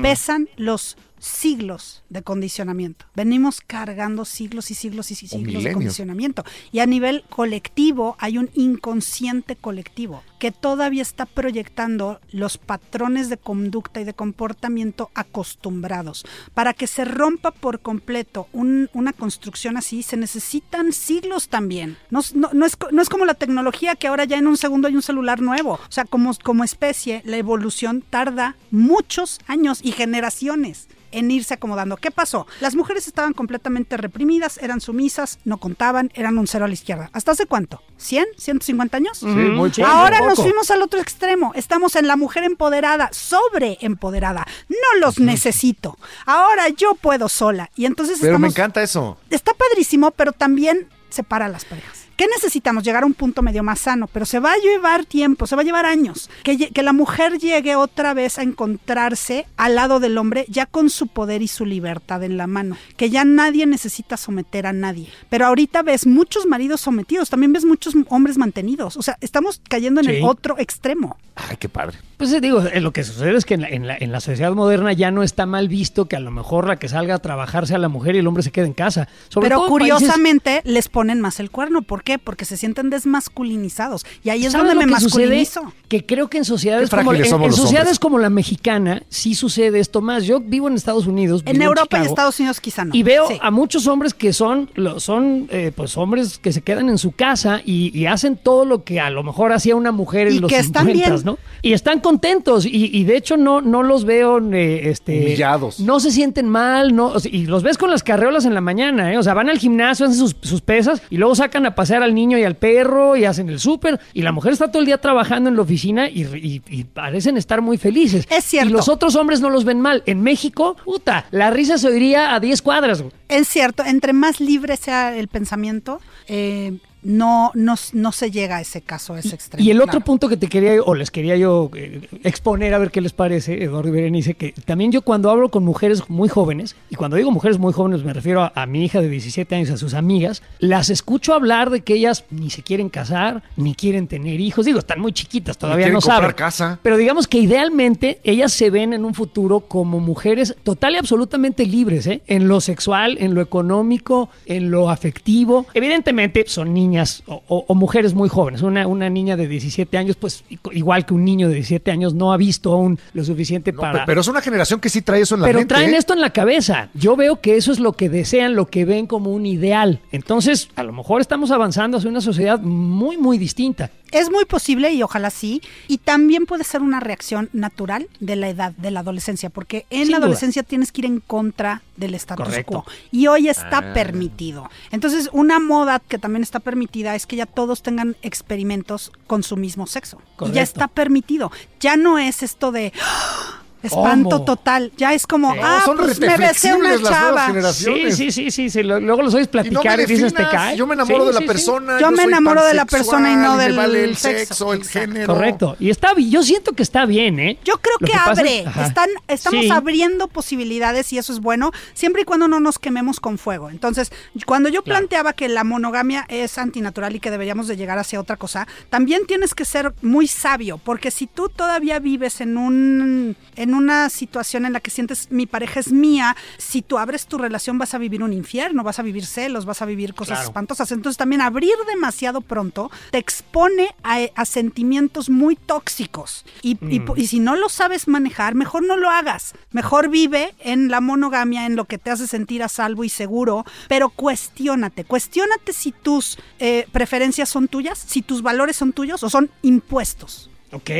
Pesan los siglos de condicionamiento. Venimos cargando siglos y siglos y siglos de condicionamiento. Y a nivel colectivo hay un inconsciente colectivo que todavía está proyectando los patrones de conducta y de comportamiento acostumbrados. Para que se rompa por completo un- una construcción así, se necesitan siglos también. No, es- no- no es, co- no es como la tecnología que ahora ya en un segundo hay un celular nuevo. O sea, como, como especie, la evolución tarda muchos años y generaciones en irse acomodando. ¿Qué pasó? Las mujeres estaban completamente reprimidas, eran sumisas, no contaban, eran un cero a la izquierda. ¿Hasta hace cuánto? ¿100? ¿150 años? Sí, muy poco. Ahora nos fuimos al otro extremo. Estamos en la mujer empoderada, sobre empoderada. No los necesito. Ahora yo puedo sola. Y entonces Pero me encanta eso. Está padrísimo, pero también separa a las parejas. ¿Qué necesitamos? Llegar a un punto medio más sano, pero se va a llevar tiempo, se va a llevar años. Que, que la mujer llegue otra vez a encontrarse al lado del hombre ya con su poder y su libertad en la mano. Que ya nadie necesita someter a nadie. Pero ahorita ves muchos maridos sometidos, también ves muchos hombres mantenidos. O sea, estamos cayendo en Sí. el otro extremo. Ay, qué padre. Pues eh, digo, eh, lo que sucede es que en la, en, la, en la sociedad moderna ya no está mal visto que a lo mejor la que salga a trabajar sea la mujer y el hombre se quede en casa. Sobre Pero todo en países- curiosamente les ponen más el cuerno. ¿Por qué? Porque se sienten desmasculinizados. Y ahí es ¿Sabes donde lo me que sucede? masculinizo. Que creo que en sociedades como, en, en sociedades como la mexicana sí sucede esto más. Yo vivo en Estados Unidos. En Europa y Chicago, Estados Unidos quizá no. Y veo Sí. a muchos hombres que son, son eh, pues hombres que se quedan en su casa y, y hacen todo lo que a lo mejor hacía una mujer en Y los que están 50, bien. ¿no? Y están contentos y, y de hecho no, no los veo eh, este, Humillados. No se sienten mal, no, o sea, y los ves con las carreolas en la mañana, ¿eh? O sea, van al gimnasio, hacen sus, sus pesas y luego sacan a pasear al niño y al perro y hacen el súper y la mujer está todo el día trabajando en la oficina y, y- y parecen estar muy felices. Es cierto. Y los otros hombres no los ven mal. En México, puta, la risa se oiría a 10 cuadras. Es cierto, entre más libre sea el pensamiento, eh, no, no, no se llega a ese caso, a ese extremo. Y el otro claro. punto que te quería, o les quería yo eh, exponer a ver qué les parece, Eduardo y Berenice, que también yo cuando hablo con mujeres muy jóvenes, y cuando digo mujeres muy jóvenes me refiero a, a mi hija de 17 años, a sus amigas, las escucho hablar de que ellas ni se quieren casar, ni quieren tener hijos. Digo, están muy chiquitas, todavía no saben. casa. Pero digamos que idealmente ellas se ven en un futuro como mujeres total y absolutamente libres, ¿eh? En lo sexual, en lo económico, en lo afectivo. Evidentemente son niñas o, o- o mujeres muy jóvenes. Una, una niña de 17 años, pues igual que un niño de 17 años, no ha visto aún lo suficiente No, para... pe- pero es una generación que sí trae eso en la Pero mente. traen ¿eh? esto en la cabeza. Yo veo que eso es lo que desean, lo que ven como un ideal. Entonces, a lo mejor estamos avanzando hacia una sociedad muy, muy distinta. Es muy posible y ojalá sí. Y también puede ser una reacción natural de la edad, de la adolescencia, porque en Sin la duda. adolescencia tienes que ir en contra del status Correcto. quo. Y hoy está permitido. Entonces, una moda que también está permitida es que ya todos tengan experimentos con su mismo sexo. Y Correcto. ya está permitido. Ya no es esto de... ¡ah! Espanto ¿Cómo? total. Ya es como, Sí. ah, son pues me besé una chava. Sí, generaciones. sí, sí, sí, sí. Lo- Luego los oyes Y no me platicar y, dices, te cae. Yo me enamoro Sí, de la sí, sí. persona. Yo me soy enamoro de la persona y no me del vale el sexo. sexo, el Exacto. género. Correcto. Y está yo siento que está bien, ¿eh? Yo creo que, abre, es- están, estamos Sí. abriendo posibilidades y eso es bueno, siempre y cuando no nos quememos con fuego. Entonces, cuando yo Claro. planteaba que la monogamia es antinatural y que deberíamos de llegar hacia otra cosa, también tienes que ser muy sabio, porque si tú todavía vives en un en una situación en la que sientes mi pareja es mía, si tú abres tu relación vas a vivir un infierno, vas a vivir celos, vas a vivir cosas Claro. espantosas. Entonces también abrir demasiado pronto te expone a, a sentimientos muy tóxicos. Y, Mm. y si no lo sabes manejar, mejor no lo hagas. Mejor vive en la monogamia, en lo que te hace sentir a salvo y seguro, pero cuestiónate. Cuestiónate si tus eh, preferencias son tuyas, si tus valores son tuyos o son impuestos. Ok.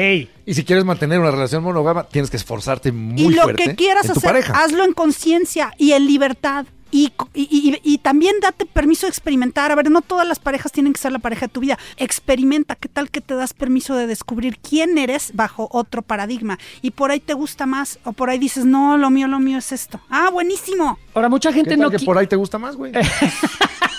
Y si quieres mantener una relación monógama, tienes que esforzarte muy y lo fuerte que quieras hacer, pareja. hazlo en conciencia y en libertad. Y, y- y- y también date permiso de experimentar. A ver, no todas las parejas tienen que ser la pareja de tu vida. Experimenta. ¿Qué tal que te das permiso de descubrir quién eres bajo otro paradigma? Y por ahí te gusta más o por ahí dices, no, lo mío, lo mío es esto. Ah, buenísimo. Ahora, mucha ¿Qué gente tal no que por ahí te gusta más, güey?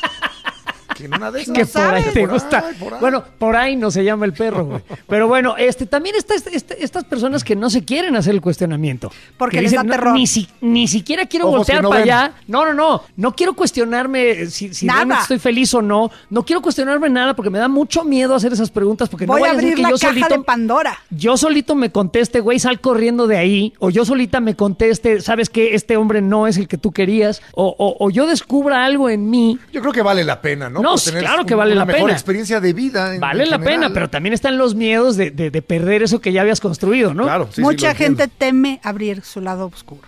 que en una de esas. que por ahí sabes. te Por gusta. ahí, por ahí. Bueno, por ahí no se llama el perro, güey. Pero bueno, este también está este- este- estas personas que no se quieren hacer el cuestionamiento. Porque Que les da "No, terror". Ni, si- ni siquiera quiero Ojos voltear que no para ven. allá. No, no, no. No quiero cuestionarme si, si Nada. realmente estoy feliz o no. No quiero cuestionarme nada porque me da mucho miedo hacer esas preguntas porque Voy no a vaya ser abrir que la yo caja solito de Pandora. yo solito me conteste, güey, sal corriendo de ahí, o yo solita me conteste, sabes que este hombre no es el que tú querías, o, o- o yo descubra algo en mí. Yo creo que vale la pena, ¿no? No, Por sí, tener claro que un- vale una la mejor pena. experiencia de vida. en- Vale en la general. pena, pero también están los miedos de, de- de perder eso que ya habías construido, ¿no? Claro, sí, sí, Mucha entiendo. gente teme abrir su lado oscuro.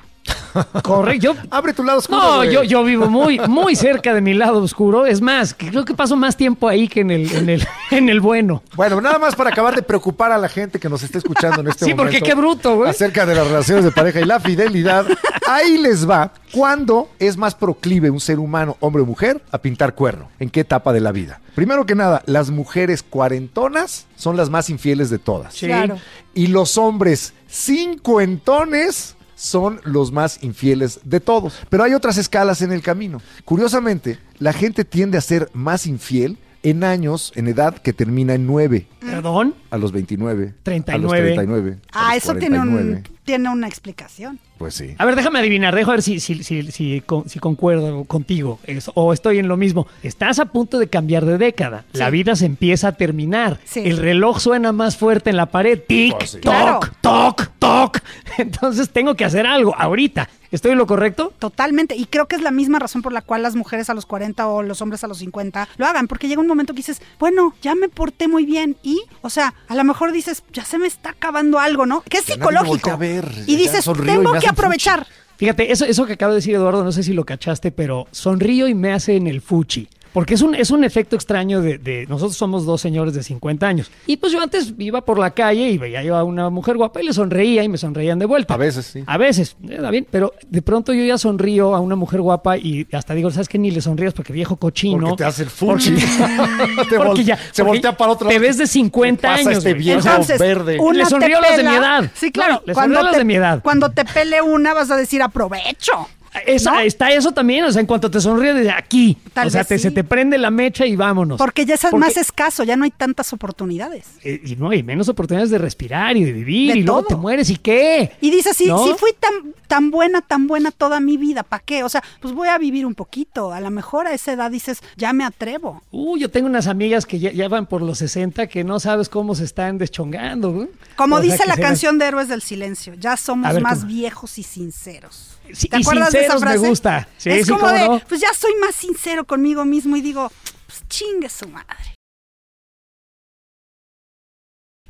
Correcto. Yo, Abre tu lado oscuro. no, yo, yo vivo muy, muy cerca de mi lado oscuro. Es más, creo que paso más tiempo ahí que en el, en el, en el bueno. Bueno, nada más para acabar de preocupar a la gente que nos está escuchando en este Sí, momento. porque qué bruto, güey. Acerca de las relaciones de pareja y la fidelidad. Ahí les va. ¿Cuándo es más proclive un ser humano, hombre o mujer, a pintar cuerno? ¿En qué etapa de la vida? Primero que nada, las mujeres cuarentonas son las más infieles de todas. Sí. Claro. Y los hombres cincuentones son los más infieles de todos. Pero hay otras escalas en el camino. Curiosamente, la gente tiende a ser más infiel en años, en edad que termina en 9, Perdón. a los 29, 39. a los 39. a Ah, los eso tiene, un, 49. Tiene una explicación. Pues sí. A ver, déjame adivinar, dejo a ver si, si, si, si, con- si concuerdo contigo es- o estoy en lo mismo. Estás a punto de cambiar de década. La vida se empieza a terminar. Sí. El reloj suena más fuerte en la pared. Tic, Pues sí. toc, Claro. toc, toc. Entonces tengo que hacer algo ahorita. ¿Estoy en lo correcto? Totalmente. Y creo que es la misma razón por la cual las mujeres a los 40 o los hombres a los 50 lo hagan. Porque llega un momento que dices, bueno, ya me porté muy bien. Y, o sea, a lo mejor dices, ya se me está acabando algo, ¿no? Que es Ya nadie me psicológico. Ver, y ya dices, y tengo que hacen aprovechar. Fíjate, eso, eso que acaba de decir Eduardo, no sé si lo cachaste, pero sonrío y me hace en el fuchi. Porque es un, es un efecto extraño de, de- Nosotros somos dos señores de 50 años. Y pues yo antes iba por la calle y veía yo a una mujer guapa y le sonreía y me sonreían de vuelta. A veces, sí. A veces, está bien, pero de pronto yo ya sonrío a una mujer guapa y hasta digo, ¿sabes qué? Ni le sonrías porque viejo cochino. Porque te hace el fuchi. Porque- Te vol- porque ya- se voltea para otro Te ves de 50 ¿Qué pasa años. este viejo Entonces, verde? Le sonrío a los de mi edad. Sí, claro. No, le sonrío a los te, de mi edad. Cuando te pele una, vas a decir aprovecho. Esa- ¿no? Está eso también, o sea, en cuanto te sonríe desde aquí, Tal o sea, te- sí. se te prende la mecha y vámonos. Porque ya es Porque- más escaso, ya no hay tantas oportunidades. eh, y no hay menos oportunidades de respirar y de vivir De y luego todo. te mueres y qué. Y dices, si, ¿No? si fui tan, tan buena, tan buena toda mi vida, ¿para qué? O sea, pues voy a vivir un poquito. A lo mejor a esa edad dices, ya me atrevo. Uh, yo tengo unas amigas que ya, ya van por los 60 que no sabes cómo se están deschongando. Como O dice la canción de Héroes del Silencio, ya somos ver, más ¿cómo? viejos y sinceros. Sí, ¿Te y acuerdas de esa sinceros me frase? gusta. Sí, es sí, como de, no. pues ya soy más sincero conmigo mismo y digo, pues chingue su madre.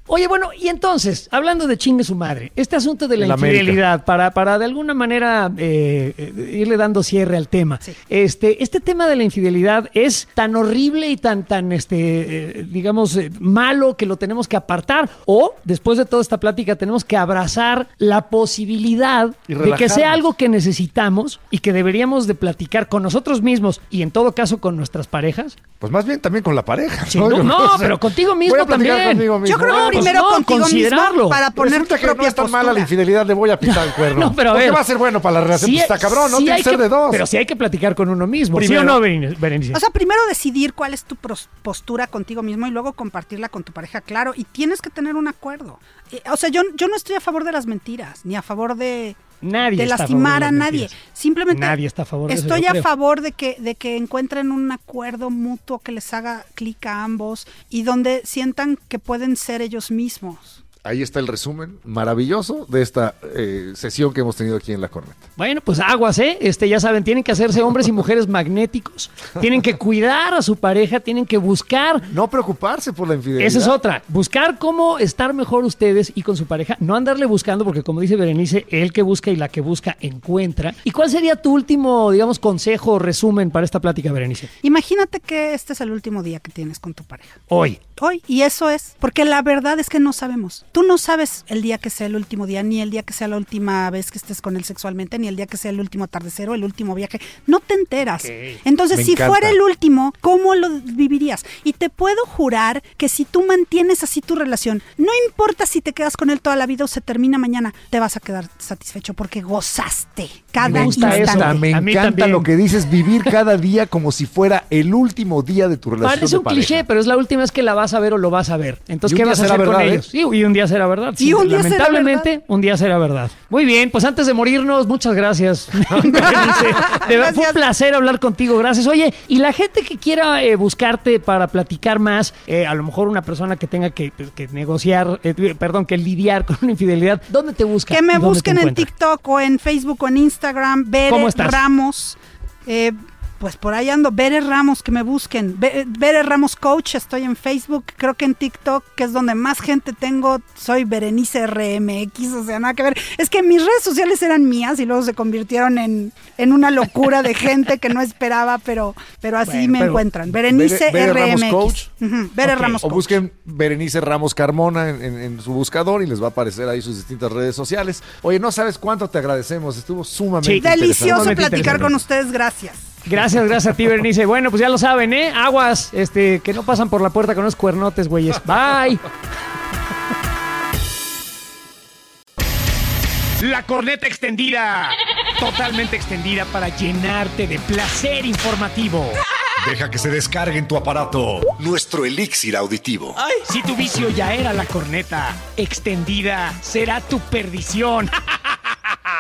Oye, bueno, y entonces, hablando de chingue su madre, este asunto de la infidelidad, para, para de alguna manera eh, eh, irle dando cierre al tema. Sí. Este, este tema de la infidelidad es tan horrible y tan, tan, este, eh, digamos, eh, malo que lo tenemos que apartar. O, después de toda esta plática, tenemos que abrazar la posibilidad de que sea algo que necesitamos y que deberíamos de platicar con nosotros mismos y en todo caso con nuestras parejas. Pues más bien también con la pareja. Sí, no, no, O sea, pero contigo mismo voy a platicar también. conmigo mismo. Yo creo que primero no, contigo considerarlo. mismo para poner Resulta tu que no propia es tan postura. mala la infidelidad, le voy a pitar el cuerno. No, pero a Porque ver. va a ser bueno para la relación, pues está cabrón, ¿no? Tiene que ser de dos. Pero sí hay que platicar con uno mismo. Primero. ¿Sí o no, Berenice? O sea, primero decidir cuál es tu postura contigo mismo y luego compartirla con tu pareja, claro, y tienes que tener un acuerdo. Eh, O sea, yo, yo no estoy a favor de las mentiras, ni a favor de, Nadie de lastimar a de nadie. Simplemente Nadie está a favor de estoy a creo. favor de que, de que encuentren un acuerdo mutuo que les haga clic a ambos y donde sientan que pueden ser ellos mismos. Ahí está el resumen maravilloso de esta eh, sesión que hemos tenido aquí en La Corneta. Bueno, pues aguas, ¿eh? Este, ya saben, tienen que hacerse hombres y mujeres magnéticos. Tienen que cuidar a su pareja, tienen que buscar. No preocuparse por la infidelidad. Esa es otra. Buscar cómo estar mejor ustedes y con su pareja. No andarle buscando, porque como dice Berenice, el que busca y la que busca encuentra. ¿Y cuál sería tu último, digamos, consejo o resumen para esta plática, Berenice? Imagínate que este es el último día que tienes con tu pareja. Hoy. Hoy, y eso es, porque la verdad es que no sabemos. Tú no sabes el día que sea el último día, ni el día que sea la última vez que estés con él sexualmente, ni el día que sea el último atardecer o el último viaje. No te enteras. Entonces, Me si encanta. fuera el último, ¿cómo lo vivirías? Y te puedo jurar que si tú mantienes así tu relación, no importa si te quedas con él toda la vida o se termina mañana, te vas a quedar satisfecho porque gozaste cada Me gusta eso. Me encanta lo que dices, vivir cada día como si fuera el último día de tu relación Parece un cliché, pero es la última vez que la vas a ver o lo vas a ver. Entonces, ¿qué vas a hacer con verdad, ¿eh? ellos? Sí, y un día será verdad. Y un día será Lamentablemente, verdad. un día será verdad. Muy bien, pues antes de morirnos, muchas gracias. De verdad, fue un placer hablar contigo. Gracias. Oye, y la gente que quiera eh, buscarte para platicar más, eh, a lo mejor una persona que tenga que, que negociar, eh, perdón, que lidiar con una infidelidad, ¿dónde te busca? Que me ¿Y dónde te busquen en? TikTok o en Facebook o en Instagram, Bere ¿Cómo estás? Ramos. Eh, pues por ahí ando, Bere Ramos, que me busquen. Be- Bere Ramos Coach, estoy en Facebook, creo que en TikTok, que es donde más gente tengo, soy Berenice RMX, o sea, nada que ver. Es que mis redes sociales eran mías y luego se convirtieron en, en una locura de gente que no esperaba, pero, pero así Bueno, me pero- encuentran. Berenice Bere- Bere Ramos RMX. Coach. Bere Ok. Ramos O Coach. busquen Berenice Ramos Carmona en, en- en su buscador y les va a aparecer ahí sus distintas redes sociales. Oye, no sabes cuánto te agradecemos, estuvo sumamente Sí. interesante. Delicioso platicar con ustedes, gracias. Gracias, gracias a ti, Berenice. Bueno, pues ya lo saben, ¿eh? Aguas, este, que no pasan por la puerta con unos cuernotes, güeyes. Bye. La corneta extendida. Totalmente extendida para llenarte de placer informativo. Deja que se descargue en tu aparato nuestro elixir auditivo. Si tu vicio ya era la corneta, extendida será tu perdición.